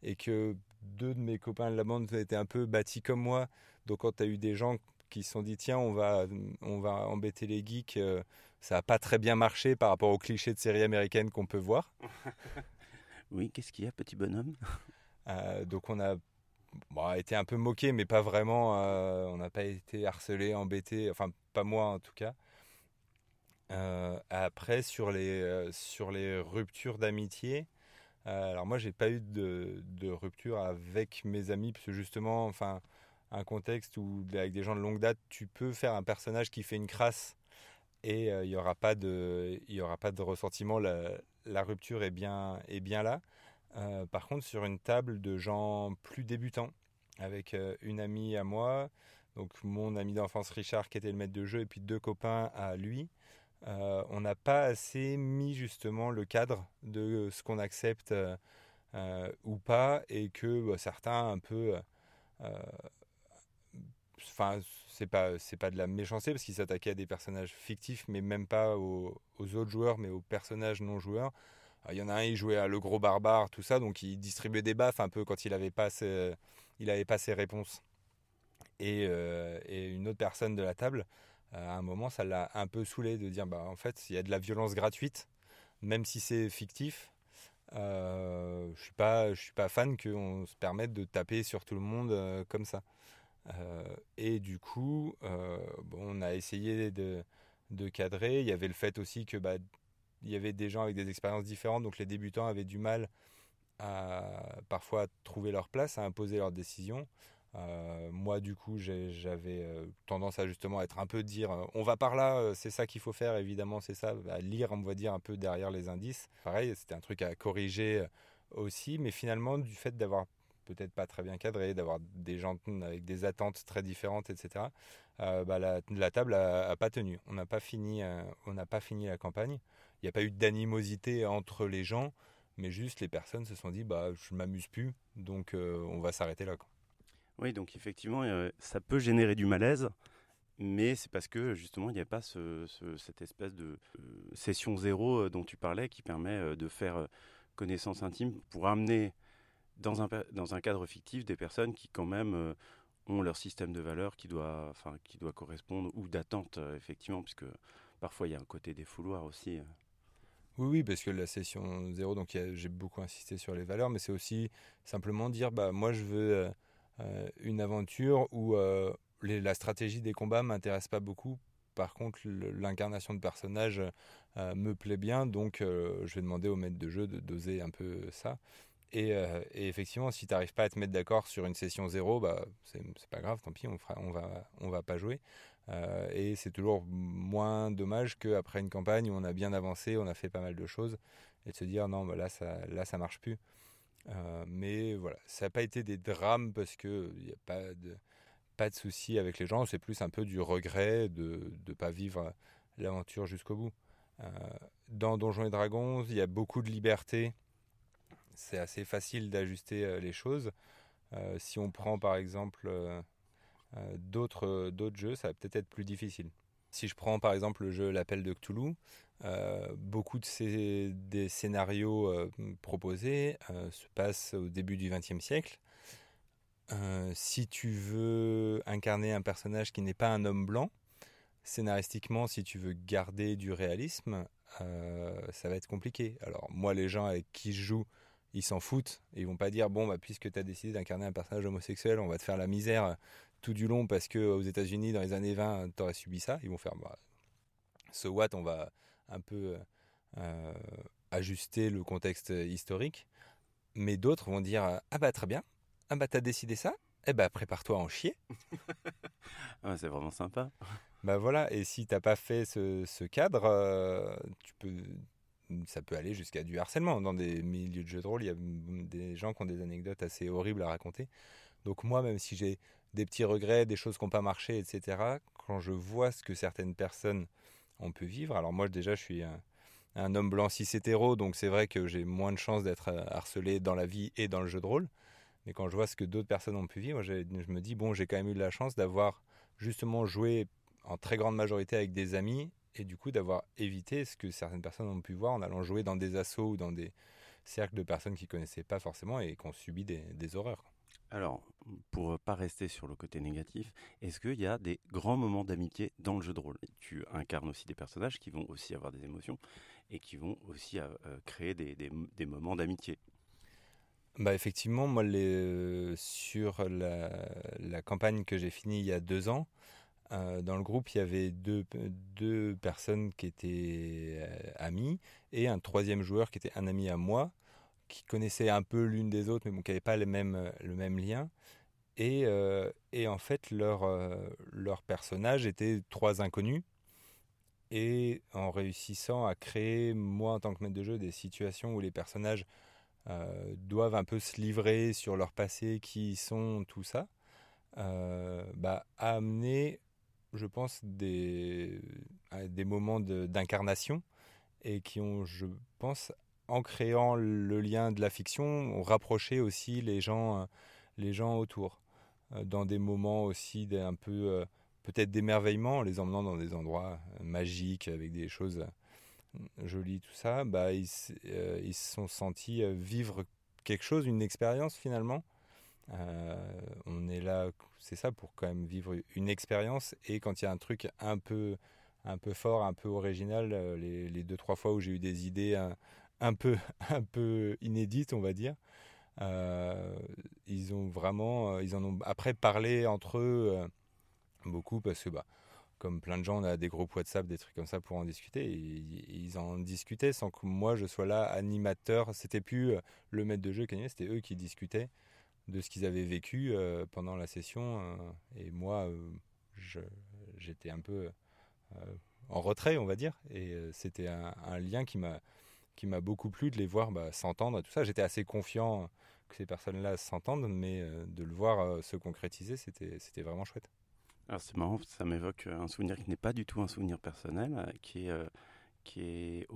et que deux de mes copains de la bande étaient un peu bâtis comme moi. Donc, quand tu as eu des gens qui se sont dit, tiens, on va, on va embêter les geeks, ça n'a pas très bien marché par rapport aux clichés de séries américaines qu'on peut voir. Oui, qu'est-ce qu'il y a, petit bonhomme? Euh, Donc on a été un peu moqué, mais pas vraiment. Euh, on n'a pas été harcelé, embêté, enfin pas moi en tout cas. Euh, après, sur les, sur les ruptures d'amitié, alors moi j'ai pas eu de, rupture avec mes amis, parce que justement, enfin, un contexte où avec des gens de longue date, tu peux faire un personnage qui fait une crasse et il n'y aura pas de aura pas de ressentiment la, la rupture est bien, est bien là. Euh, par contre, sur une table de gens plus débutants, avec euh, une amie à moi, donc mon ami d'enfance Richard qui était le maître de jeu, et puis deux copains à lui, euh, on n'a pas assez mis justement le cadre de ce qu'on accepte ou pas, et que bah, certains un peu enfin c'est pas c'est pas de la méchanceté parce qu'il s'attaquait à des personnages fictifs mais même pas aux, autres joueurs mais aux personnages non joueurs il y en a un il jouait à le gros barbare tout ça donc il distribuait des baffes un peu quand il avait pas ses, pas ses réponses. Euh, et une autre personne de la table à un moment ça l'a un peu saoulé de dire bah en fait il y a de la violence gratuite même si c'est fictif euh, je suis suis pas fan qu'on se permette de taper sur tout le monde euh, comme ça euh, et du coup, euh, on a essayé de, de, cadrer. Il y avait le fait aussi que bah, il y avait des gens avec des expériences différentes, donc les débutants avaient du mal à parfois trouver leur place, à imposer leurs décisions. Euh, moi, du coup, j'avais tendance à justement être un peu dire on va par là, c'est ça qu'il faut faire, évidemment, c'est ça, à lire, on va dire, un peu derrière les indices. Pareil, c'était un truc à corriger aussi, mais finalement, du fait d'avoir peut-être pas très bien cadré, d'avoir des gens avec des attentes très différentes, etc. Euh, bah, la, table a, pas tenu. On n'a pas fini, euh, pas fini la campagne. Il n'y a pas eu d'animosité entre les gens, mais juste les personnes se sont dit bah je m'amuse plus, donc euh, on va s'arrêter là. Oui, donc effectivement, ça peut générer du malaise, mais c'est parce que justement il n'y a pas ce, cette espèce de session zéro dont tu parlais qui permet de faire connaissance intime pour amener dans un, cadre fictif des personnes qui quand même euh, ont leur système de valeurs qui doit, enfin, qui doit correspondre ou d'attente euh, effectivement puisque parfois il y a un côté des fouloirs aussi. Euh. Oui, oui, parce que la session zéro, donc j'ai beaucoup insisté sur les valeurs, mais c'est aussi simplement dire, bah moi je veux une aventure où la stratégie des combats m'intéresse pas beaucoup. Par contre, l'incarnation de personnage me plaît bien, donc je vais demander au maître de jeu de doser un peu ça. Et, effectivement, si tu n'arrives pas à te mettre d'accord sur une session zéro, bah, c'est pas grave, tant pis, on, fera, on va pas jouer. et c'est toujours moins dommage qu'après une campagne où on a bien avancé, on a fait pas mal de choses, et de se dire non, bah là, ça, là, ça marche plus. Mais voilà, ça n'a pas été des drames parce qu'il n'y a pas de, pas de soucis avec les gens, c'est plus un peu du regret de ne pas vivre l'aventure jusqu'au bout. dans Donjons et Dragons, il y a beaucoup de liberté c'est assez facile d'ajuster euh, les choses. Euh, si on prend par exemple euh, d'autres jeux, ça va peut-être être plus difficile. Si je prends par exemple le jeu L'appel de Cthulhu, beaucoup de des scénarios proposés se passent au début du XXe siècle. si tu veux incarner un personnage qui n'est pas un homme blanc, scénaristiquement, si tu veux garder du réalisme, ça va être compliqué. Alors moi, les gens avec qui je joue, ils s'en foutent. ils vont pas dire bon bah puisque tu as décidé d'incarner un personnage homosexuel, on va te faire la misère tout du long parce que aux États-Unis dans les années 20, tu aurais subi ça. Ils vont faire bah, so what, on va un peu euh, ajuster le contexte historique. Mais d'autres vont dire ah bah très bien, ah bah t'as décidé ça, eh bah prépare-toi à en chier. c'est vraiment sympa. Bah voilà, et si t'as pas fait ce, cadre, euh, tu peux ça peut aller jusqu'à du harcèlement. Dans des milieux de jeux de rôle, il y a des gens qui ont des anecdotes assez horribles à raconter. Donc moi, même si j'ai des petits regrets, des choses qui n'ont pas marché, etc., quand je vois ce que certaines personnes ont pu vivre, alors moi déjà je suis un, homme blanc cis hétéro, donc c'est vrai que j'ai moins de chances d'être euh, harcelé dans la vie et dans le jeu de rôle. Mais quand je vois ce que d'autres personnes ont pu vivre, je me dis, bon, j'ai quand même eu la chance d'avoir justement joué en très grande majorité avec des amis et du coup d'avoir évité ce que certaines personnes ont pu voir en allant jouer dans des assauts ou dans des cercles de personnes qui connaissaient pas forcément et qui ont subi des horreurs. Alors, pour pas rester sur le côté négatif, est-ce qu'il y a des grands moments d'amitié dans le jeu de rôle? Tu incarnes aussi des personnages qui vont aussi avoir des émotions et qui vont aussi euh, euh, créer des, moments d'amitié. Bah effectivement, moi, euh, sur la, campagne que j'ai finie il y a deux ans, euh, dans le groupe, il y avait deux, deux personnes qui étaient euh, amies et un troisième joueur qui était un ami à moi, qui connaissait un peu l'une des autres, mais qui n'avait pas le même, euh, lien. Et, et en fait, leur, leur personnage était trois inconnus. Et en réussissant à créer, moi en tant que maître de jeu, des situations où les personnages doivent un peu se livrer sur leur passé, qui sont, tout ça, bah, amener je pense, des, des moments d'incarnation et qui ont, je pense, en créant le lien de la fiction, ont rapproché aussi les gens, les gens autour. Euh, dans des moments aussi peu, euh, peut-être d'émerveillement, en les emmenant dans des endroits euh, magiques, avec des choses jolies, tout ça, bah, ils, se sont sentis vivre quelque chose, une expérience finalement, euh, on est là, c'est ça, pour quand même vivre une expérience. Et quand il y a un truc un peu, un peu fort, un peu original, euh, les, deux trois fois où j'ai eu des idées peu, un peu inédites, on va dire, euh, ils ont vraiment, ils en ont après parlé entre eux beaucoup parce que bah comme plein de gens, on a des groupes WhatsApp, des trucs comme ça pour en discuter. Ils en discutaient sans que moi je sois là animateur. C'était plus le maître de jeu qui c'était eux qui discutaient de ce qu'ils avaient vécu euh, pendant la session. Euh, et moi, euh, j'étais un peu en retrait, on va dire. Et c'était un, lien qui m'a qui m'a beaucoup plu de les voir bah, s'entendre tout ça. J'étais assez confiant que ces personnes-là s'entendent, mais de le voir se concrétiser, c'était vraiment chouette. Alors c'est marrant, ça m'évoque un souvenir qui n'est pas du tout un souvenir personnel, qui est qui est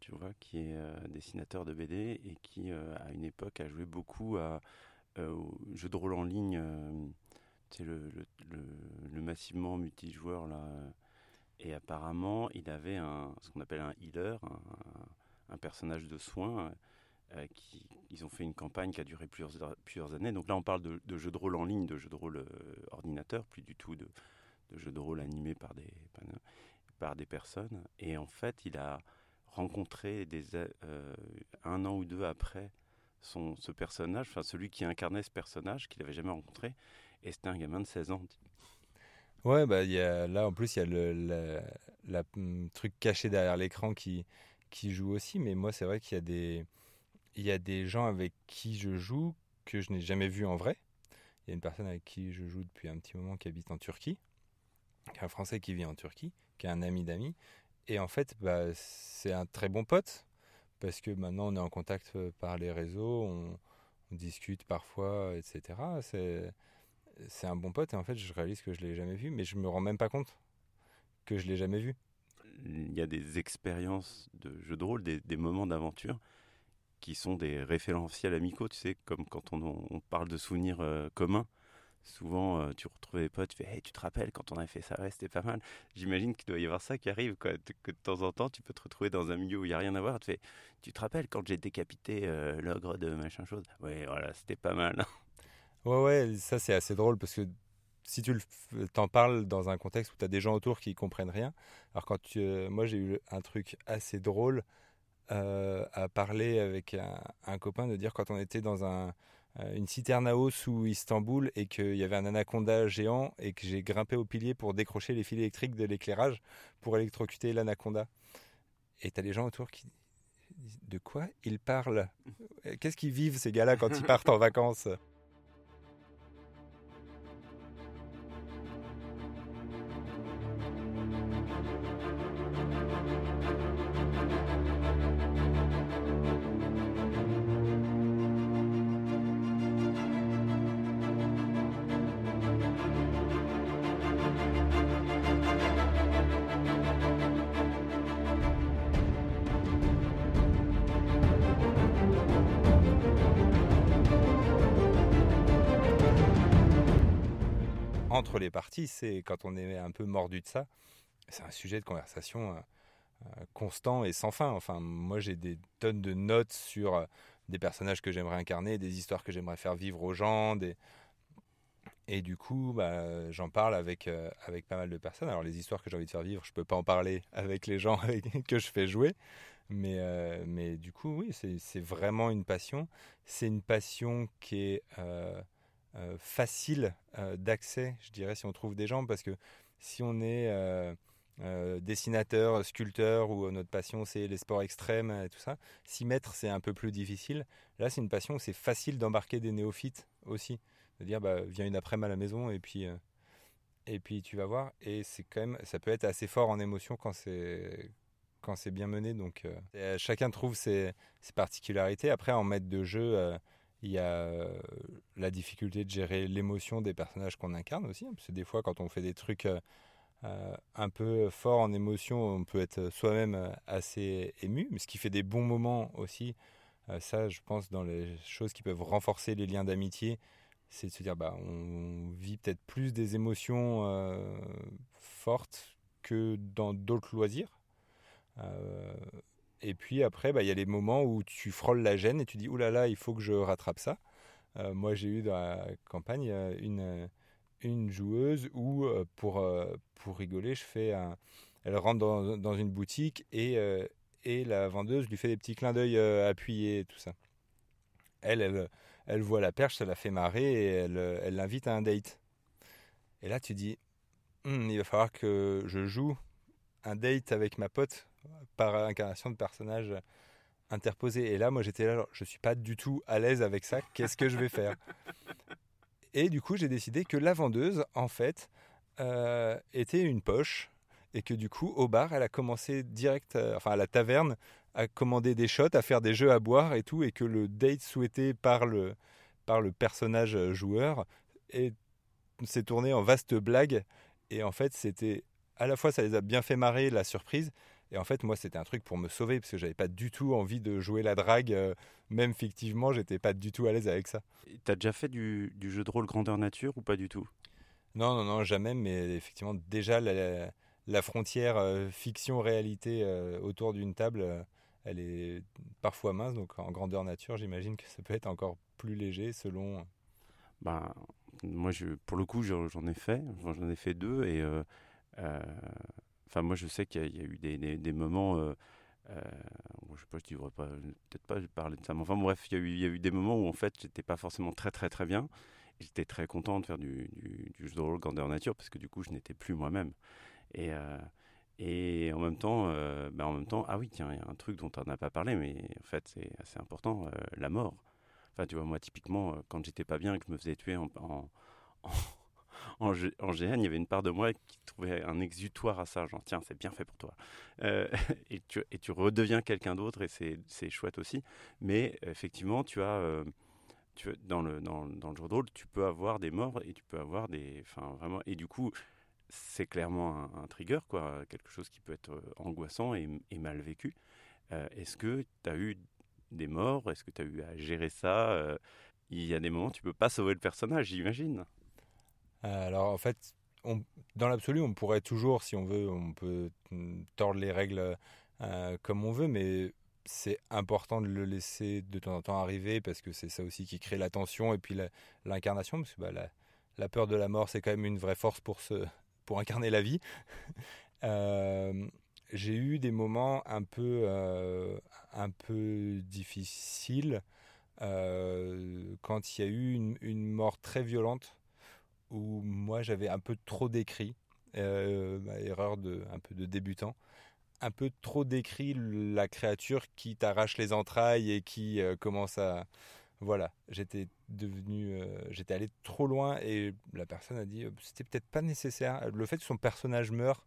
tu vois, qui est dessinateur de BD et qui à une époque a joué beaucoup à euh, jeu de rôle en ligne, c'est euh, le, le, massivement multijoueur là. Et apparemment, il avait un, ce qu'on appelle un healer, personnage de soins. Euh, qui, ils ont fait une campagne qui a duré plusieurs, plusieurs années. Donc là, on parle de, de jeux de rôle en ligne, de jeux de rôle ordinateur, plus du tout de, de, jeux de rôle animés par des, par des personnes. Et en fait, il a rencontré des, un an ou deux après son, ce personnage, enfin celui qui incarnait ce personnage qu'il n'avait jamais rencontré, et c'était un gamin de 16 ans. Ouais, bah, y a, là en plus il y a le la, hum, truc caché derrière l'écran qui, qui joue aussi, mais moi c'est vrai qu'il y a des... il y a des gens avec qui je joue que je n'ai jamais vu en vrai. Il y a une personne avec qui je joue depuis un petit moment qui habite en Turquie, qui est un Français qui vit en Turquie, qui est un ami d'amis. Et en fait, bah, c'est un très bon pote, parce que maintenant on est en contact euh, par les réseaux, on, discute parfois, etc. C'est, c'est un bon pote, et en fait, je réalise que je ne l'ai jamais vu, mais je me rends même pas compte que je l'ai jamais vu. Il y a des expériences de jeux de rôle, des, moments d'aventure qui sont des référentiels amicaux, tu sais, comme quand on, parle de souvenirs euh, communs. Souvent, euh, tu retrouves des potes, tu fais hey, tu te rappelles quand on a fait ça, ouais, c'était pas mal. J'imagine qu'il doit y avoir ça qui arrive, quoi, que de temps en temps, tu peux te retrouver dans un milieu où il n'y a rien à voir. Tu, fais, tu te rappelles quand j'ai décapité euh, l'ogre de machin chose? Ouais, voilà, c'était pas mal. ouais, ouais, ça c'est assez drôle parce que si tu t'en parles dans un contexte où tu as des gens autour qui comprennent rien, alors quand tu, moi j'ai eu un truc assez drôle euh, à parler avec un, copain de dire quand on était dans un, euh, une citerne à eau sous Istanbul et qu'il y avait un anaconda géant et que j'ai grimpé au pilier pour décrocher les fils électriques de l'éclairage pour électrocuter l'anaconda. Et t'as les gens autour qui disent de quoi ils parlent? Qu'est-ce qu'ils vivent ces gars-là quand ils partent en vacances? Parties, c'est quand on est un peu mordu de ça, c'est un sujet de conversation euh, euh, constant et sans fin. Enfin, moi, j'ai des tonnes de notes sur euh, des personnages que j'aimerais incarner, des histoires que j'aimerais faire vivre aux gens, des... Et du coup, bah, j'en parle avec, avec pas mal de personnes. Alors, les histoires que j'ai envie de faire vivre, je peux pas en parler avec les gens que je fais jouer. Mais, mais du coup, oui, c'est vraiment une passion. C'est une passion qui est facile euh, d'accès, je dirais, si on trouve des gens, parce que si on est euh, dessinateur, sculpteur, ou notre passion c'est les sports extrêmes et tout ça, s'y mettre c'est un peu plus difficile. Là, c'est une passion c'est facile d'embarquer des néophytes aussi, de dire bah, viens une après-midi à la maison et puis et puis tu vas voir. Et c'est quand même, ça peut être assez fort en émotion quand c'est quand c'est bien mené. Donc chacun trouve ses, ses, particularités. Après, en maître de jeu il y a euh, la difficulté de gérer l'émotion des personnages qu'on incarne aussi, hein, parce que des fois, quand on fait des trucs euh, euh, un peu forts en émotion, on peut être soi-même assez ému, mais ce qui fait des bons moments aussi. ça, je pense, dans les choses qui peuvent renforcer les liens d'amitié, c'est de se dire, bah, on vit peut-être plus des émotions fortes que dans d'autres loisirs. Et puis après, bah, il y a les moments où tu frôles la gêne et tu dis, oulala, il faut que je rattrape ça. Euh, moi, j'ai eu dans la campagne euh, une, une joueuse où, euh, pour, pour rigoler, je fais un... Elle rentre dans, dans une boutique et, et la vendeuse lui fait des petits clins d'œil appuyés et tout ça. Elle, elle, elle, voit la perche, ça la fait marrer et elle, elle l'invite à un date. Et là, tu dis, hum, il va falloir que je joue un date avec ma pote par incarnation de personnages interposés. Et là, moi, j'étais là, je suis pas du tout à l'aise avec ça. Qu'est-ce que je vais faire? Et du coup, j'ai décidé que la vendeuse, en fait, euh, était une poche et que du coup, au bar, elle a commencé direct, euh, enfin à la taverne, à commander des shots, à faire des jeux à boire et tout, et que le date souhaité par le, par le personnage joueur s'est tourné en vaste blague. Et en fait, c'était à la fois, ça les a bien fait marrer, la surprise, et en fait, moi, c'était un truc pour me sauver parce que j'avais pas du tout envie de jouer la drague, euh, même fictivement, j'étais pas du tout à l'aise avec ça. T'as déjà fait du, jeu de rôle grandeur nature ou pas du tout? Non, non, non, jamais, mais effectivement, déjà, la, frontière euh, fiction-réalité euh, autour d'une table, elle est parfois mince, donc en grandeur nature, j'imagine que ça peut être encore plus léger selon. Ben, moi, je, pour le coup, j'en ai fait, j'en ai fait deux et Enfin, moi, je sais qu'il y, a eu des, moments. Euh, euh, je sais pas, je devrais pas, peut-être pas parler de ça. Mais enfin, bref, il y, a eu, des moments où en fait, j'étais pas forcément très, très, très bien. J'étais très content de faire du, jeu de rôle grandeur nature parce que du coup, je n'étais plus moi-même. Et, euh, en même temps, euh, bah, en même temps, ah oui, tiens, il y a un truc dont on n'a pas parlé, mais en fait, c'est assez important, euh, la mort. Enfin, tu vois, moi, typiquement, euh, quand j'étais pas bien et que je me faisais tuer en, GN, il y avait une part de moi qui trouvait un exutoire à ça, genre, tiens, c'est bien fait pour toi. et, tu, et tu redeviens quelqu'un d'autre, et c'est chouette aussi. Mais effectivement, tu as... Tu, dans, le, dans, le jeu de rôle, tu peux avoir des morts et tu peux avoir des. Enfin, vraiment. Et du coup, c'est clairement un, trigger, quoi, quelque chose qui peut être euh, angoissant et, mal vécu. Euh, est-ce que tu as eu des morts? Est-ce que tu as eu à gérer ça? Euh, Il y a des moments tu peux pas sauver le personnage, j'imagine. Alors en fait, dans l'absolu, on pourrait toujours, si on veut, on peut mm, tordre les règles comme on veut, mais c'est important de le laisser de temps en temps arriver parce que c'est ça aussi qui crée la tension et puis l'incarnation, parce que bah, la, peur de la mort, c'est quand même une vraie force pour incarner la vie. Euh, j'ai eu des moments un peu, euh, un peu difficiles euh, quand il y a eu une, mort très violente où moi j'avais un peu trop décrit, erreur de, un peu de débutant, un peu trop décrit la créature qui t'arrache les entrailles et qui commence à, voilà, j'étais devenu, euh, j'étais allé trop loin et la personne a dit euh, c'était peut-être pas nécessaire. Le fait que son personnage meure,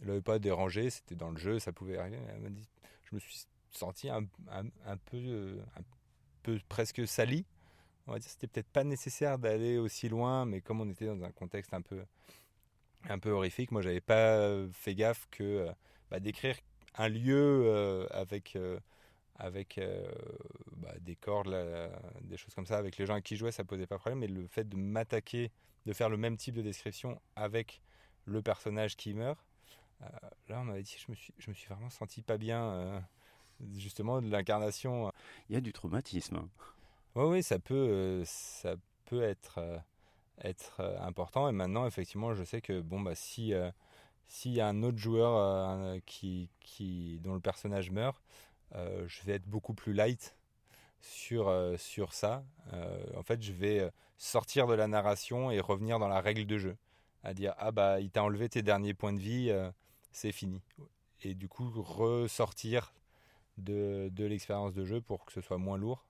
ne l'avait pas dérangé, c'était dans le jeu, ça pouvait arriver. Elle m'a dit, je me suis senti un, peu, euh, un peu presque sali. On va dire, c'était peut-être pas nécessaire d'aller aussi loin, mais comme on était dans un contexte un peu, un peu horrifique, moi j'avais pas fait gaffe que bah, d'écrire un lieu avec avec euh, bah, des cordes, des choses comme ça, avec les gens avec qui je jouais, ça posait pas problème. Mais le fait de m'attaquer, de faire le même type de description avec le personnage qui meurt, euh, là on m'avait dit, je me suis, je me suis vraiment senti pas bien, euh, justement, de l'incarnation. Il y a du traumatisme. Oui, oui, ça peut, ça peut être, être important. Et maintenant, effectivement, je sais que bon, bah, si s'il y a un autre joueur qui, qui, dont le personnage meurt, euh, je vais être beaucoup plus light sur, euh, sur ça. Euh, en fait, je vais sortir de la narration et revenir dans la règle de jeu. À dire, ah bah, il t'a enlevé tes derniers points de vie, c'est fini. Et du coup, ressortir de, de l'expérience de jeu pour que ce soit moins lourd.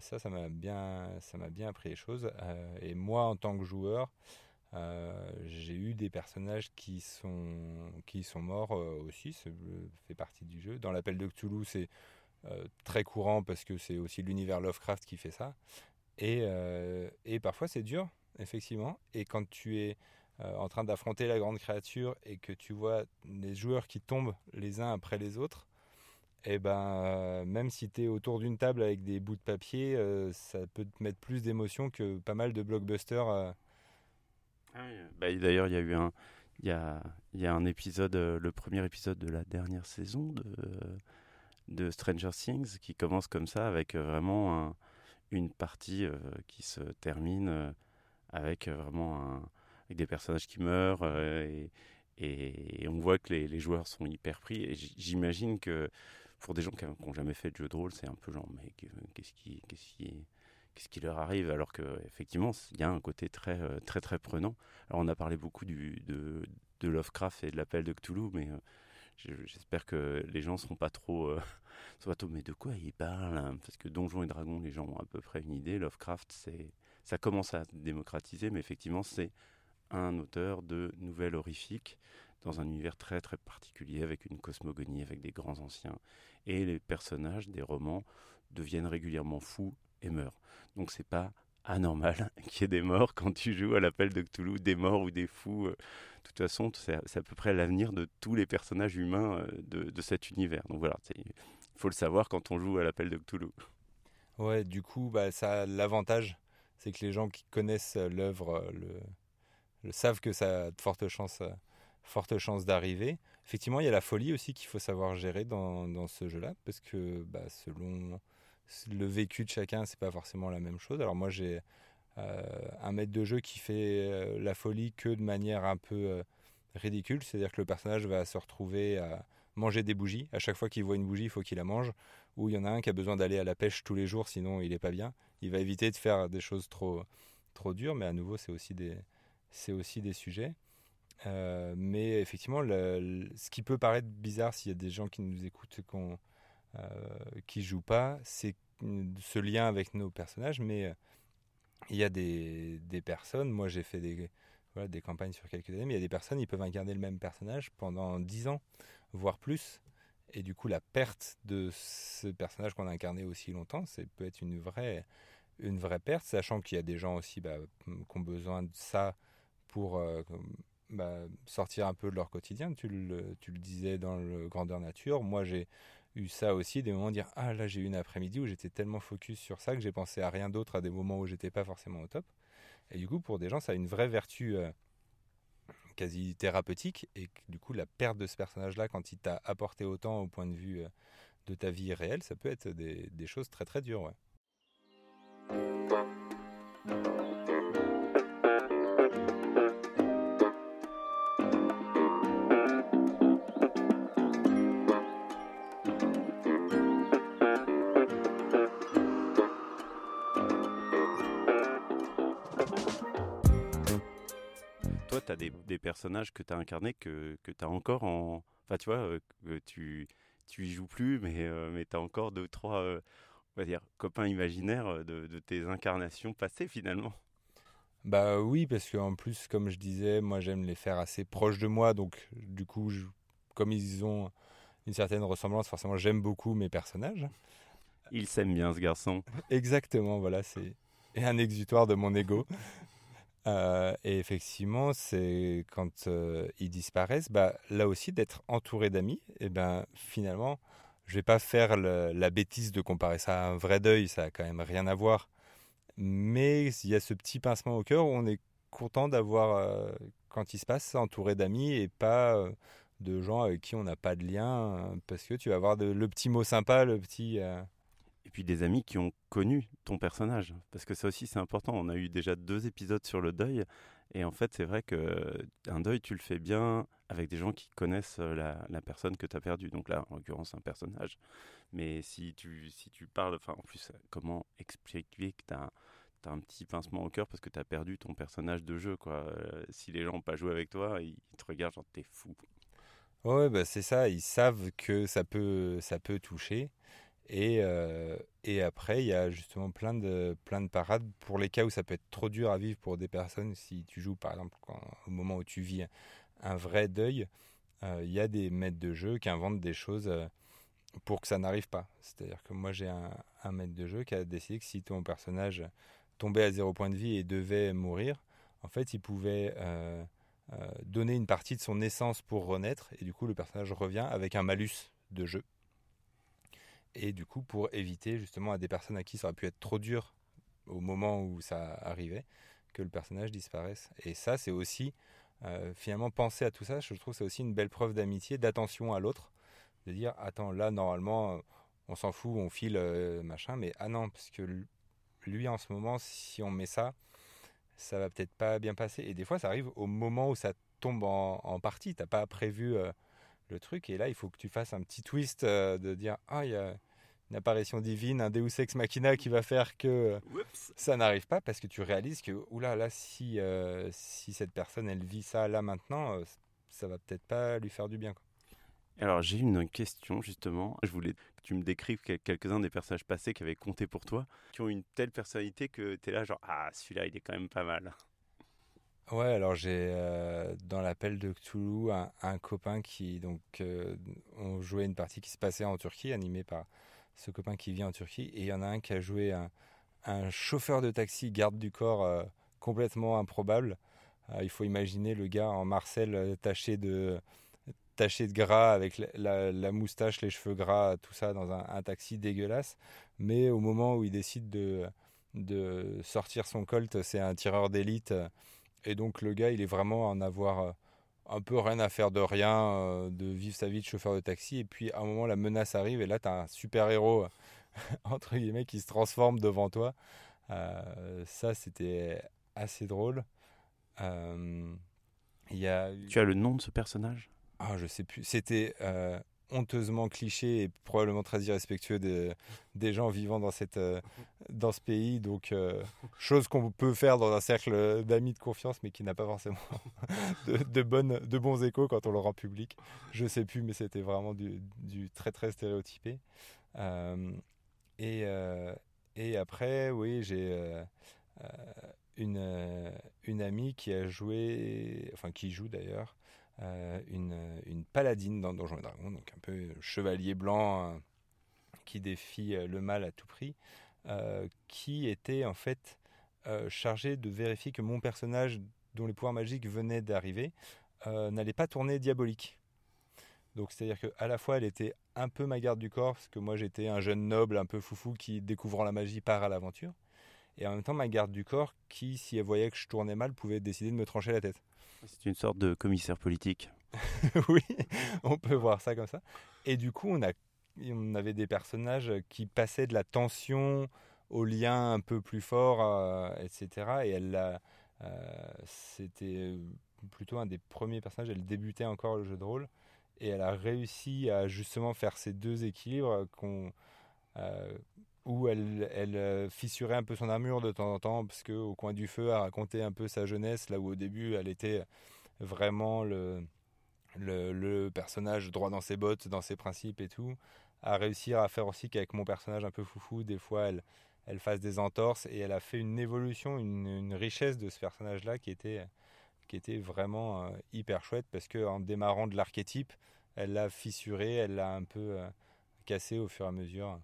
Ça, ça m'a bien, ça m'a bien appris les choses. et moi, en tant que joueur, euh, j'ai eu des personnages qui sont, qui sont morts euh, aussi, ça fait partie du jeu. Dans l'appel de Cthulhu, c'est euh, très courant parce que c'est aussi l'univers Lovecraft qui fait ça. Et, et parfois c'est dur, effectivement. Et quand tu es en train d'affronter la grande créature et que tu vois les joueurs qui tombent les uns après les autres, eh ben, même si tu es autour d'une table avec des bouts de papier, ça peut te mettre plus d'émotion que pas mal de blockbusters ah bah, d'ailleurs, il y a eu un, y a, y a un épisode, euh, le premier épisode de la dernière saison de, de Stranger Things qui commence comme ça avec euh, vraiment une partie euh, qui se termine avec vraiment avec des personnages qui meurent et, et, on voit que les, les, joueurs sont hyper pris et j'imagine que pour des gens qui n'ont jamais fait de jeu de rôle, c'est un peu genre mais qu'est-ce qui, leur arrive, alors qu'effectivement, il y a un côté très, euh, très, très prenant. Alors, on a parlé beaucoup de, Lovecraft et de l'appel de Cthulhu, mais euh, j'espère que les gens ne seront pas trop. Euh, mais de quoi ils parlent hein Parce que Donjons et Dragons, les gens ont à peu près une idée. Lovecraft, ça commence à démocratiser, mais effectivement, c'est un auteur de nouvelles horrifiques dans un univers très très particulier avec une cosmogonie, avec des grands anciens. Et les personnages des romans deviennent régulièrement fous et meurt. Donc c'est pas anormal qu'il y ait des morts quand tu joues à l'appel de Cthulhu, des morts ou des fous. Euh. De toute façon, c'est à peu près l'avenir de tous les personnages humains euh, de, cet univers. Donc voilà, il faut le savoir quand on joue à l'appel de Cthulhu. Ouais, du coup, bah, ça l'avantage, c'est que les gens qui connaissent euh, l'œuvre le, savent que ça a de fortes chances, fortes chances d'arriver. Effectivement, il y a la folie aussi qu'il faut savoir gérer dans, ce jeu-là, parce que bah, selon le vécu de chacun, c'est pas forcément la même chose. Alors moi, j'ai euh, un maître de jeu qui fait euh, la folie que de manière un peu euh, ridicule, c'est-à-dire que le personnage va se retrouver à manger des bougies. À chaque fois qu'il voit une bougie, il faut qu'il la mange. Ou il y en a un qui a besoin d'aller à la pêche tous les jours, sinon il n'est pas bien. Il va éviter de faire des choses trop, trop dures, mais à nouveau, c'est aussi c'est aussi des sujets. Euh, mais effectivement, ce qui peut paraître bizarre s'il y a des gens qui nous écoutent qu'on, euh, qui jouent pas, c'est ce lien avec nos personnages. Mais euh, il y a des, des personnes, moi j'ai fait des, voilà, des campagnes sur quelques années, mais il y a des personnes, ils peuvent incarner le même personnage pendant 10 ans, voire plus. Et du coup, la perte de ce personnage qu'on a incarné aussi longtemps, c'est peut être une vraie, une vraie perte, sachant qu'il y a des gens aussi bah, qui ont besoin de ça pour euh, bah, sortir un peu de leur quotidien. Tu le, tu le disais dans le Grandeur Nature. Moi, j'ai eu ça aussi, des moments de dire Ah, là, j'ai eu une après-midi où j'étais tellement focus sur ça que j'ai pensé à rien d'autre à des moments où j'étais pas forcément au top. Et du coup, pour des gens, ça a une vraie vertu euh, quasi thérapeutique. Et du coup, la perte de ce personnage-là, quand il t'a apporté autant au point de vue euh, de ta vie réelle, ça peut être des, des choses très très dures. Tu as des, personnages que tu as incarnés que, que tu as encore en. Enfin, tu vois, euh, tu, tu y joues plus, mais, euh, mais tu as encore deux, trois, euh, on va dire, copains imaginaires de, de, tes incarnations passées finalement. Bah oui, parce qu'en plus, comme je disais, moi j'aime les faire assez proches de moi, donc du coup, comme ils ont une certaine ressemblance, forcément j'aime beaucoup mes personnages. Il s'aime bien ce garçon. Exactement, voilà, c'est un exutoire de mon ego. Euh, et effectivement, c'est quand euh, ils disparaissent, bah, là aussi d'être entouré d'amis, et ben finalement, je vais pas faire la bêtise de comparer ça à un vrai deuil, ça a quand même rien à voir. Mais il y a ce petit pincement au cœur où on est content d'avoir, euh, quand il se passe, entouré d'amis et pas de gens avec qui on n'a pas de lien, parce que tu vas avoir le petit mot sympa, le petit et puis des amis qui ont connu ton personnage. Parce que ça aussi, c'est important. On a eu déjà deux épisodes sur le deuil. Et en fait, c'est vrai qu'un deuil, tu le fais bien avec des gens qui connaissent euh, la, personne que tu as perdue. Donc là, en l'occurrence, un personnage. Mais si tu, si tu parles, enfin, en plus, comment expliquer que tu as, un petit pincement au cœur parce que tu as perdu ton personnage de jeu, quoi. Euh, si les gens n'ont pas joué avec toi, ils, te regardent genre, t'es fou. Ouais, bah c'est ça. Ils savent que ça peut, ça peut toucher. Et, euh, et après, il y a justement plein de, de parades pour les cas où ça peut être trop dur à vivre pour des personnes. Si tu joues, par exemple, au moment où tu vis un vrai deuil, euh, il y a des maîtres de jeu qui inventent des choses euh, pour que ça n'arrive pas. C'est-à-dire que moi, j'ai un, un, maître de jeu qui a décidé que si ton personnage tombait à zéro point de vie et devait mourir, en fait, il pouvait donner une partie de son essence pour renaître. Et du coup, le personnage revient avec un malus de jeu. Et du coup, pour éviter justement à des personnes à qui ça aurait pu être trop dur au moment où ça arrivait, que le personnage disparaisse. Et ça, c'est aussi, euh, finalement, penser à tout ça, je trouve c'est aussi une belle preuve d'amitié, d'attention à l'autre. De dire, attends, là, normalement, on s'en fout, on file, euh, machin, mais ah non, parce que lui, en ce moment, si on met ça, ça va peut-être pas bien passer. Et des fois, ça arrive au moment où ça tombe en, en partie. T'as pas prévu euh, le truc, et là, il faut que tu fasses un petit twist de dire, ah, il y a une apparition divine, un Deus ex machina qui va faire que ça n'arrive pas parce que tu réalises que oula là si euh, si cette personne elle vit ça là maintenant, euh, ça va peut-être pas lui faire du bien. Alors j'ai une question justement. Je voulais que tu me décrives quelques-uns des personnages passés qui avaient compté pour toi, qui ont une telle personnalité que tu es là genre ah celui-là il est quand même pas mal. Ouais, alors j'ai euh, dans l'appel de Cthulhu un, un, copain qui donc on jouait une partie qui se passait en Turquie animée par ce copain qui vit en Turquie. Et il y en a un qui a joué un, chauffeur de taxi garde du corps euh, complètement improbable. Euh, il faut imaginer le gars en Marcel euh, taché de taché de gras avec la, moustache, les cheveux gras, tout ça dans un, taxi dégueulasse. Mais au moment où il décide de, de sortir son colt, c'est un tireur d'élite. Et donc le gars, il est vraiment en avoir un peu rien à faire de rien, euh, de vivre sa vie de chauffeur de taxi. Et puis à un moment, la menace arrive et là, tu as un super-héros, entre guillemets, qui se transforme devant toi. Euh, ça, c'était assez drôle. Euh, y a... Tu as le nom de ce personnage? Ah, je sais plus. C'était honteusement cliché et probablement très irrespectueux des gens vivant dans, cette, euh, dans ce pays. Donc, euh, chose qu'on peut faire dans un cercle d'amis de confiance, mais qui n'a pas forcément de, bonnes, de bons échos quand on le rend public. Je sais plus, mais c'était vraiment du, très très stéréotypé. Euh, et, et après, oui, j'ai une, une amie qui a joué, enfin qui joue d'ailleurs, une, une, paladine dans Donjons et Dragons, donc un peu chevalier blanc euh, qui défie euh, le mal à tout prix, qui était en fait chargé de vérifier que mon personnage, dont les pouvoirs magiques venaient d'arriver, n'allait pas tourner diabolique. Donc c'est-à-dire qu'à la fois elle était un peu ma garde du corps, parce que moi j'étais un jeune noble un peu foufou qui, découvrant la magie, part à l'aventure, et en même temps ma garde du corps qui, si elle voyait que je tournais mal, pouvait décider de me trancher la tête. C'est une sorte de commissaire politique. oui, on peut voir ça comme ça. Et du coup, on, a, on avait des personnages qui passaient de la tension au lien un peu plus fort, euh, etc. Et elle euh, c'était plutôt un des premiers personnages. Elle débutait encore le jeu de rôle et elle a réussi à justement faire ces deux équilibres qu'on, euh, où elle, elle, fissurait un peu son armure de temps en temps, parce qu'au coin du feu, a raconté un peu sa jeunesse, là où au début, elle était vraiment le, personnage droit dans ses bottes, dans ses principes et tout, à réussir à faire aussi qu'avec mon personnage un peu foufou, des fois, elle, fasse des entorses, et elle a fait une évolution, une, richesse de ce personnage-là qui était, qui était vraiment euh, hyper chouette, parce qu'en démarrant de l'archétype, elle l'a fissuré, elle l'a un peu euh, cassé au fur et à mesure.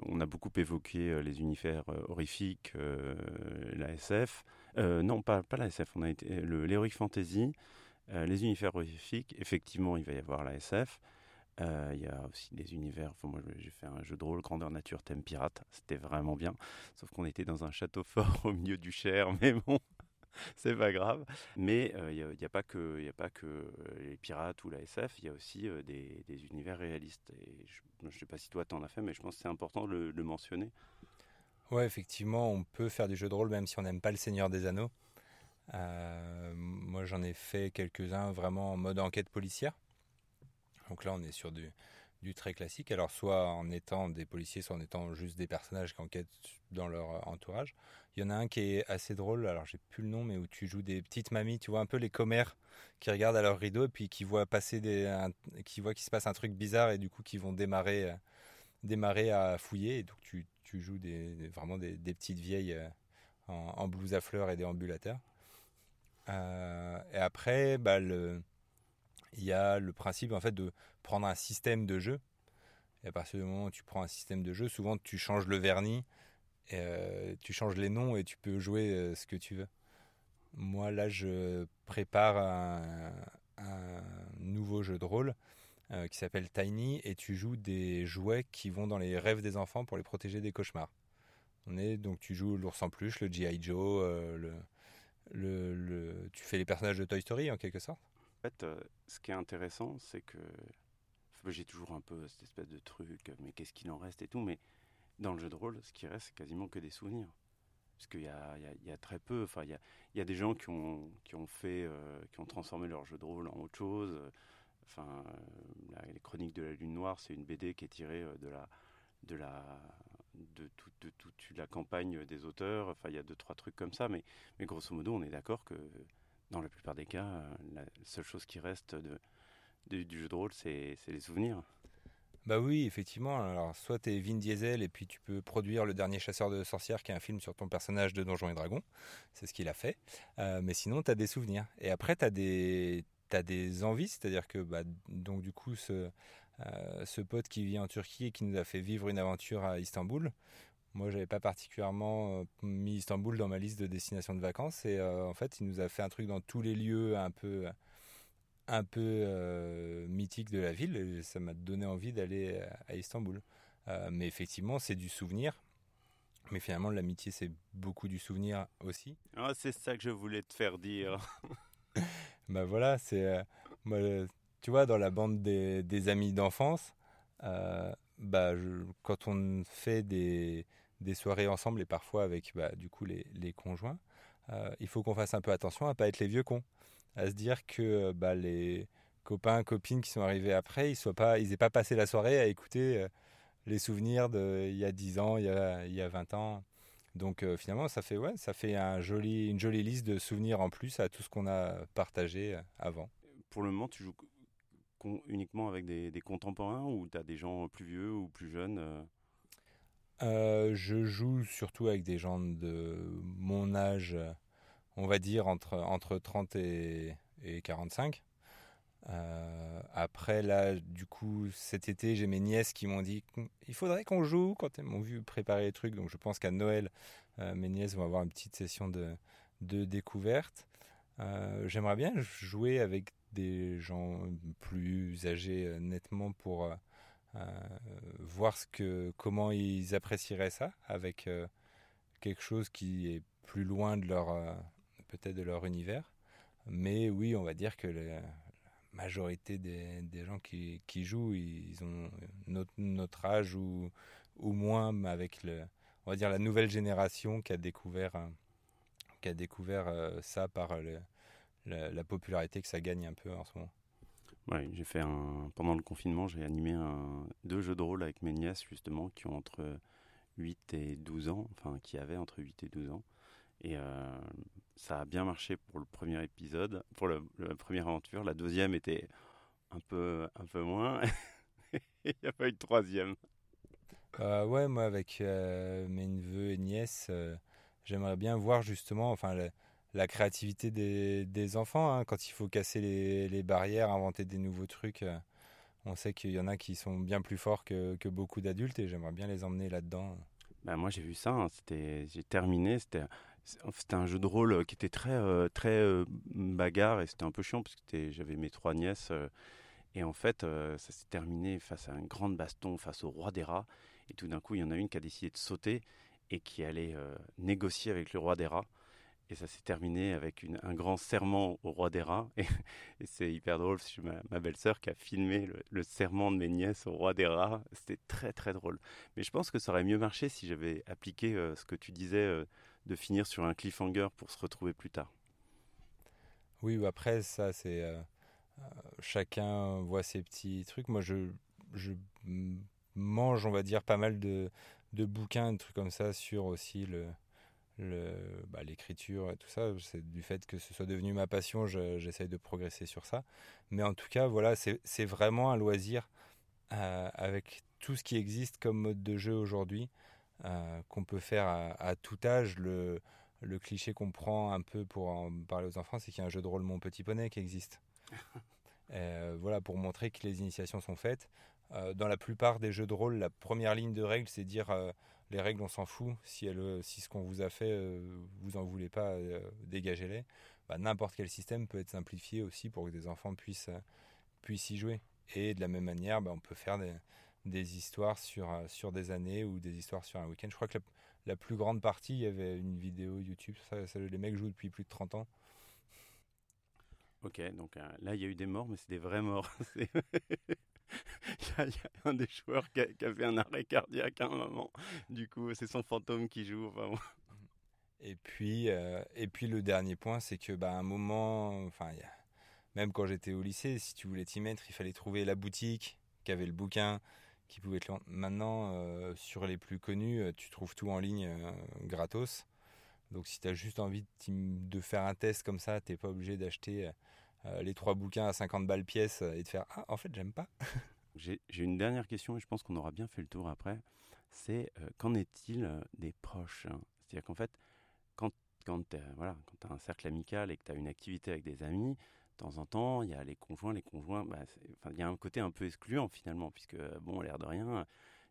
On a beaucoup évoqué euh, les univers euh, horrifiques, euh, la SF. non, pas, pas la SF, on a été l'Heroic Fantasy, les univers horrifiques. Effectivement, il va y avoir la SF. Il y a aussi des univers. moi, j'ai fait un jeu de grandeur nature thème pirate. C'était vraiment bien. Sauf qu'on était dans un château fort au milieu du Cher. Mais bon, c'est pas grave. Mais il n'y a, pas que, les pirates ou la SF, il y a aussi des, univers réalistes. Je ne sais pas si toi tu en as fait, mais je pense que c'est important de le, mentionner. Ouais, effectivement, on peut faire du jeu de rôle même si on n'aime pas le Seigneur des Anneaux. Euh, moi, j'en ai fait quelques-uns vraiment en mode enquête policière. Donc là, on est sur du, du très classique. Alors, soit en étant des policiers, soit en étant juste des personnages qui enquêtent dans leur entourage. Il y en a un qui est assez drôle, alors j'ai plus le nom, mais où tu joues des petites mamies, tu vois un peu les commères qui regardent à leur rideau et puis qui voient passer des, qui voient qu'il se passe un truc bizarre et du coup qui vont démarrer, euh, démarrer à fouiller. Et donc tu, tu joues vraiment des, petites vieilles euh, en, blouse à fleurs et des ambulateurs. Euh, et après, bah, il y a le principe en fait de prendre un système de jeu. Et à partir du moment où tu prends un système de jeu, souvent tu changes le vernis euh, tu changes les noms et tu peux jouer euh, ce que tu veux. Moi, là, je prépare un, nouveau jeu de rôle euh, qui s'appelle Tiny et tu joues des jouets qui vont dans les rêves des enfants pour les protéger des cauchemars. Donc tu joues l'ours en peluche, le G.I. Joe, tu fais les personnages de Toy Story en quelque sorte. En fait, ce qui est intéressant, c'est que j'ai toujours un peu cette espèce de truc, mais qu'est-ce qu'il en reste et tout, mais dans le jeu de rôle, ce qui reste, c'est quasiment que des souvenirs. Parce qu'il y, y, y a, très peu, enfin, il y a, y a, des gens qui ont, fait, euh, qui ont transformé leur jeu de rôle en autre chose. Enfin, euh, les Chroniques de la Lune Noire, c'est une BD qui est tirée euh, de la, de la, de, toute la campagne des auteurs. Enfin, il y a deux, trois trucs comme ça, mais, mais grosso modo, on est d'accord que dans la plupart des cas, la seule chose qui reste du jeu de rôle, c'est les souvenirs. Bah oui, effectivement. Alors, soit tu es Vin Diesel et puis tu peux produire Le Dernier Chasseur de Sorcières, qui est un film sur ton personnage de Donjons et Dragons. C'est ce qu'il a fait. Euh, mais sinon, tu as des souvenirs. Et après, tu as des, as des envies. C'est-à-dire que, bah, donc, du coup, ce, euh, ce pote qui vit en Turquie et qui nous a fait vivre une aventure à Istanbul. Moi, j'avais pas particulièrement euh, mis Istanbul dans ma liste de destinations de vacances. Et en fait, il nous a fait un truc dans tous les lieux un peu un peu euh, mythique de la ville. Et ça m'a donné envie d'aller à Istanbul. Euh, mais effectivement, c'est du souvenir. Mais finalement, l'amitié, c'est beaucoup du souvenir aussi. Ah, c'est ça que je voulais te faire dire. bah voilà, c'est. Euh, tu vois, dans la bande des, amis d'enfance, bah, quand on fait des, des, soirées ensemble et parfois avec bah, du coup les, les conjoints, il faut qu'on fasse un peu attention à pas être les vieux cons à se dire que bah, les, copains, copines qui sont arrivés après, ils soient pas, ils aient pas passé la soirée à écouter les souvenirs d'il y a 10 ans, il y a, il y a 20 ans. Donc finalement, ça fait, ouais, ça fait un joli, une jolie liste de souvenirs en plus à tout ce qu'on a partagé avant. Pour le moment, tu joues uniquement avec des, des contemporains ou tu as des gens plus vieux ou plus jeunes euh, je joue surtout avec des gens de mon âge, on va dire entre, entre 30 et, 45. Euh, après, là, du coup, cet été, j'ai mes nièces qui m'ont dit il faudrait qu'on joue quand elles m'ont vu préparer les trucs. Donc, je pense qu'à Noël, euh, mes nièces vont avoir une petite session de, de découverte. J'aimerais bien jouer avec des gens plus âgés nettement pour euh, voir ce que, comment ils apprécieraient ça avec euh, quelque chose qui est plus loin de leur euh, peut-être de leur univers. Mais oui, on va dire que la majorité des, gens qui, jouent, ils ont notre, âge ou, ou moins, avec le, on va dire la nouvelle génération qui a découvert, qui a découvert ça par la, popularité que ça gagne un peu en ce moment. Ouais, j'ai fait un pendant le confinement, j'ai animé deux jeux de rôle avec mes nièces justement qui ont entre 8 et 12 ans, enfin qui avaient entre 8 et 12 ans. Et euh, ça a bien marché pour le premier épisode, pour la première aventure. La deuxième était un peu, un peu moins. Il n'y a pas eu de troisième. Euh, ouais, moi avec euh, mes neveux et nièces, euh, j'aimerais bien voir justement, enfin, la créativité des, enfants. Hein, quand il faut casser les, barrières, inventer des nouveaux trucs, on sait qu'il y en a qui sont bien plus forts que, beaucoup d'adultes et j'aimerais bien les emmener là-dedans. Bah moi j'ai vu ça, hein, c'était, j'ai terminé, c'était, c'était un jeu de rôle qui était très, euh, très euh, bagarre et c'était un peu chiant parce que j'avais mes trois nièces et en fait ça s'est terminé face à un grand baston face au roi des rats et tout d'un coup il y en a une qui a décidé de sauter et qui allait négocier avec le roi des rats. Et ça s'est terminé avec un grand serment au roi des rats. Et, c'est hyper drôle, c'est ma, ma belle-sœur qui a filmé le, serment de mes nièces au roi des rats. C'était très très drôle. Mais je pense que ça aurait mieux marché si j'avais appliqué euh, ce que tu disais euh, de finir sur un cliffhanger pour se retrouver plus tard. Oui, après ça c'est... Euh, chacun voit ses petits trucs. Moi je, mange, on va dire, pas mal de, bouquins, de trucs comme ça sur aussi le bah, l'écriture et tout ça, c'est du fait que ce soit devenu ma passion, j'essaye de progresser sur ça. Mais en tout cas, voilà, c'est vraiment un loisir euh, avec tout ce qui existe comme mode de jeu aujourd'hui, euh, qu'on peut faire à, tout âge. Le, le cliché qu'on prend un peu pour en parler aux enfants, c'est qu'il y a un jeu de rôle Mon Petit Poney qui existe. Euh, voilà, pour montrer que les initiations sont faites. dans la plupart des jeux de rôle, la première ligne de règle, c'est dire les règles, on s'en fout. Si, elle, si ce qu'on vous a fait, euh, vous en voulez pas, euh, dégagez-les. Bah, n'importe quel système peut être simplifié aussi pour que des enfants puissent, euh, puissent y jouer. Et de la même manière, bah, on peut faire des, des, histoires sur, sur des années ou des histoires sur un week-end. Je crois que la, plus grande partie, il y avait une vidéo YouTube. Ça, les mecs jouent depuis plus de 30 ans. Ok, donc là, il y a eu des morts, mais c'est des vrais morts. il, y a, un des joueurs qui a, fait un arrêt cardiaque à un moment. Du coup, c'est son fantôme qui joue. Et puis, euh, et puis le dernier point, c'est que bah, un moment, enfin, même quand j'étais au lycée, si tu voulais t'y mettre, il fallait trouver la boutique qui avait le bouquin, qui pouvait te Maintenant, euh, sur les plus connus, euh, tu trouves tout en ligne gratos. Donc si tu as juste envie de, faire un test comme ça, t'es pas obligé d'acheter les trois bouquins à 50 balles pièce et de faire Ah, en fait, j'aime pas. J'ai une dernière question et je pense qu'on aura bien fait le tour après. C'est euh, qu'en est-il euh, des proches hein? C'est-à-dire qu'en fait, quand, quand tu voilà, as un cercle amical et que tu as une activité avec des amis, temps en temps, il y a les conjoints, les conjoints, bah, il y a un côté un peu excluant finalement, puisque, bon, l'air de rien,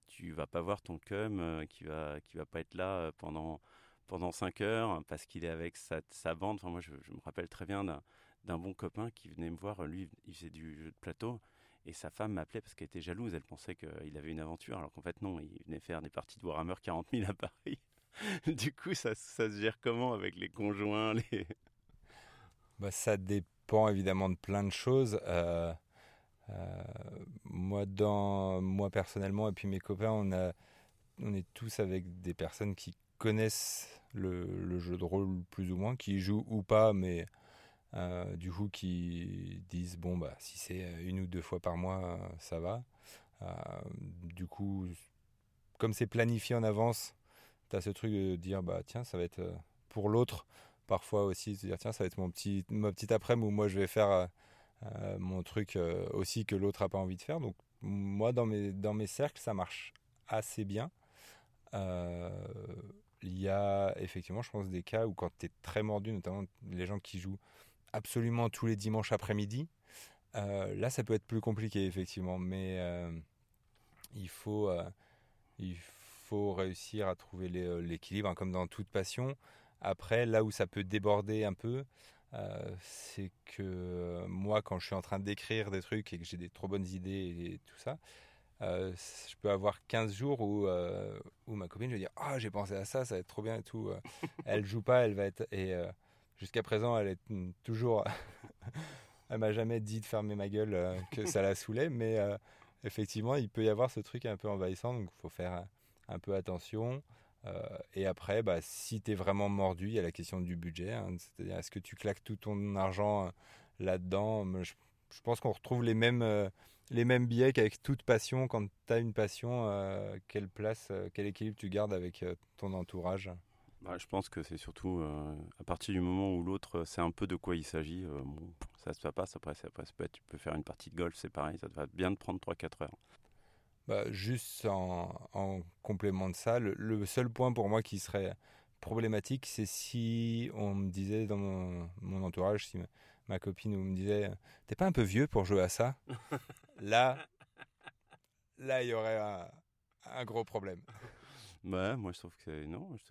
tu vas pas voir ton cum euh, qui va qui va pas être là pendant pendant 5 heures parce qu'il est avec sa, bande. Enfin, moi, je, je, me rappelle très bien d'un bon copain qui venait me voir. Lui, il faisait du jeu de plateau. Et sa femme m'appelait parce qu'elle était jalouse. Elle pensait qu'il avait une aventure, alors qu'en fait, non, il venait faire des parties de Warhammer 40 000 à Paris. du coup, ça, ça, se gère comment avec les conjoints les... Bah, Ça dépend évidemment de plein de choses. Euh, euh, moi, dans, moi, personnellement, et puis mes copains, on, est tous avec des personnes qui connaissent le, le, jeu de rôle plus ou moins, qui jouent ou pas, mais du coup, qui disent bon, bah, si c'est une ou deux fois par mois, ça va. du coup, comme c'est planifié en avance, tu as ce truc de dire bah tiens, ça va être pour l'autre parfois aussi se dire tiens ça va être mon petit ma petite après-midi où moi je vais faire mon truc aussi que l'autre a pas envie de faire donc moi dans mes dans mes cercles ça marche assez bien il y a effectivement, je pense, des cas où quand tu es très mordu, notamment les gens qui jouent absolument tous les dimanches après-midi, euh, là, ça peut être plus compliqué, effectivement. Mais euh, il, faut, euh, il faut réussir à trouver l'équilibre, hein, comme dans toute passion. Après, là où ça peut déborder un peu, c'est que moi, quand je suis en train d'écrire des trucs et que j'ai des trop bonnes idées et tout ça, euh, je peux avoir 15 jours où, euh, où ma copine, vais dire Ah, j'ai pensé à ça, ça va être trop bien et tout. Euh. elle joue pas, elle va être. Et jusqu'à présent, elle est toujours. elle m'a jamais dit de fermer ma gueule, que ça la saoulait, mais effectivement, il peut y avoir ce truc un peu envahissant, donc il faut faire un peu attention. Et après, bah, si tu es vraiment mordu, il y a la question du budget. Hein. C'est-à-dire, est-ce que tu claques tout ton argent là-dedans? Je, pense qu'on retrouve les mêmes les mêmes billets qu'avec toute passion. Quand tu as une passion, euh, quelle place, euh, quel équilibre tu gardes avec euh, ton entourage? Bah, Je pense que c'est surtout à partir du moment où l'autre sait un peu de quoi il s'agit. ça se passe après, après tu peux faire une partie de golf, c'est pareil, ça va bien te prendre 3-4 heures. Bah, juste en, complément de ça, le, seul point pour moi qui serait problématique, c'est si on me disait dans mon, entourage, si ma copine me disait T'es pas un peu vieux pour jouer à ça? Là, là, il y aurait un, gros problème. Bah, moi je trouve que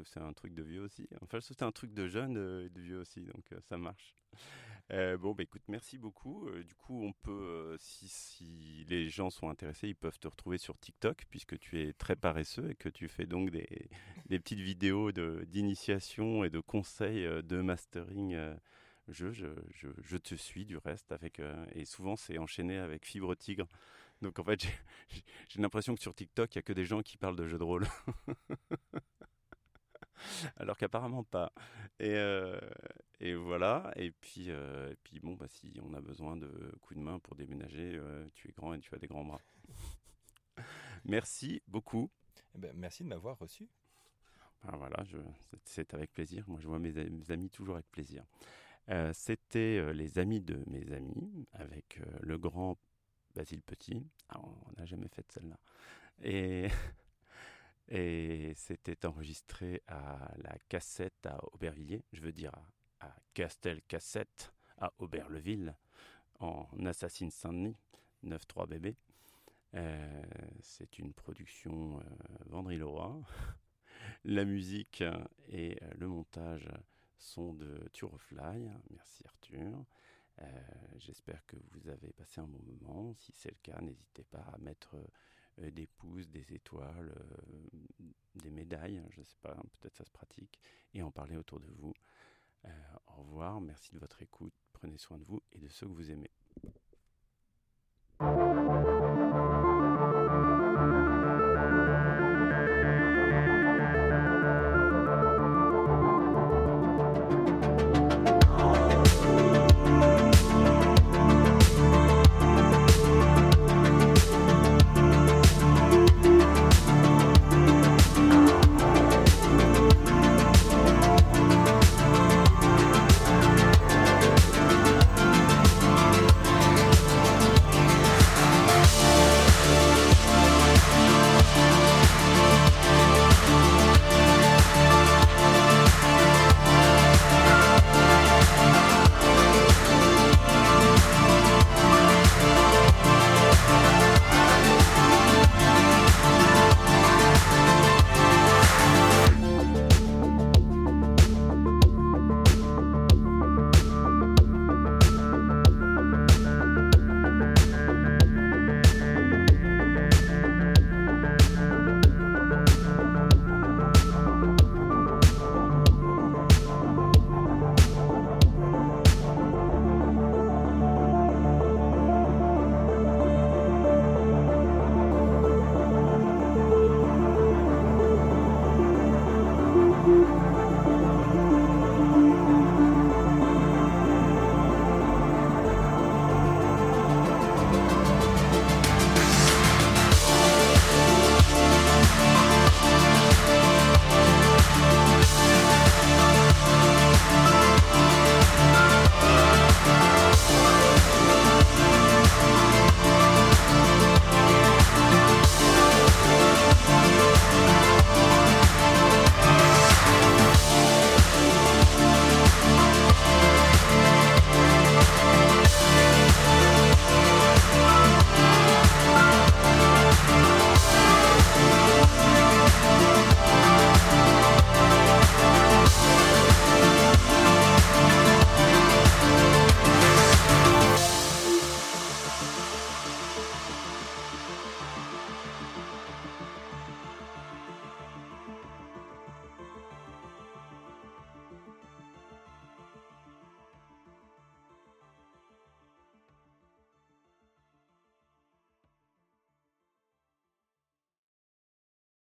c'est un truc de vieux aussi. Enfin, je trouve que c'est un truc de jeune et de vieux aussi, donc euh, ça marche. Euh, bon, bah écoute, merci beaucoup. Euh, du coup, on peut, si, si, les gens sont intéressés, ils peuvent te retrouver sur TikTok, puisque tu es très paresseux et que tu fais donc des, petites vidéos d'initiation et de conseils de mastering je, je, je, te suis du reste avec euh, et souvent c'est enchaîné avec Fibre Tigre. Donc en fait j'ai l'impression que sur TikTok il y a que des gens qui parlent de jeux de rôle. Alors qu'apparemment pas. Et, euh, et, voilà. Et puis, euh, et puis bon, bah, si on a besoin de coups de main pour déménager, tu es grand et tu as des grands bras. merci beaucoup. Eh ben, merci de m'avoir reçu. Ben voilà, c'est avec plaisir. Moi, je vois mes amis toujours avec plaisir. Euh, c'était euh, les amis de mes amis avec euh, le grand Basile Petit. Ah, on n'a jamais fait celle-là. Et, et c'était enregistré à la cassette à Aubervilliers, je veux dire à, Castel Cassette à Auberleville, en Assassin Saint-Denis, 9-3 bébé. c'est une production Vendry-Leroy. La musique et le montage sont de Turofly. Merci Arthur. Euh, j'espère que vous avez passé un bon moment. Si c'est le cas, n'hésitez pas à mettre euh, des pouces, des étoiles, euh, des médailles, je ne sais pas, peut-être ça se pratique, et en parler autour de vous. au revoir, merci de votre écoute, prenez soin de vous et de ceux que vous aimez.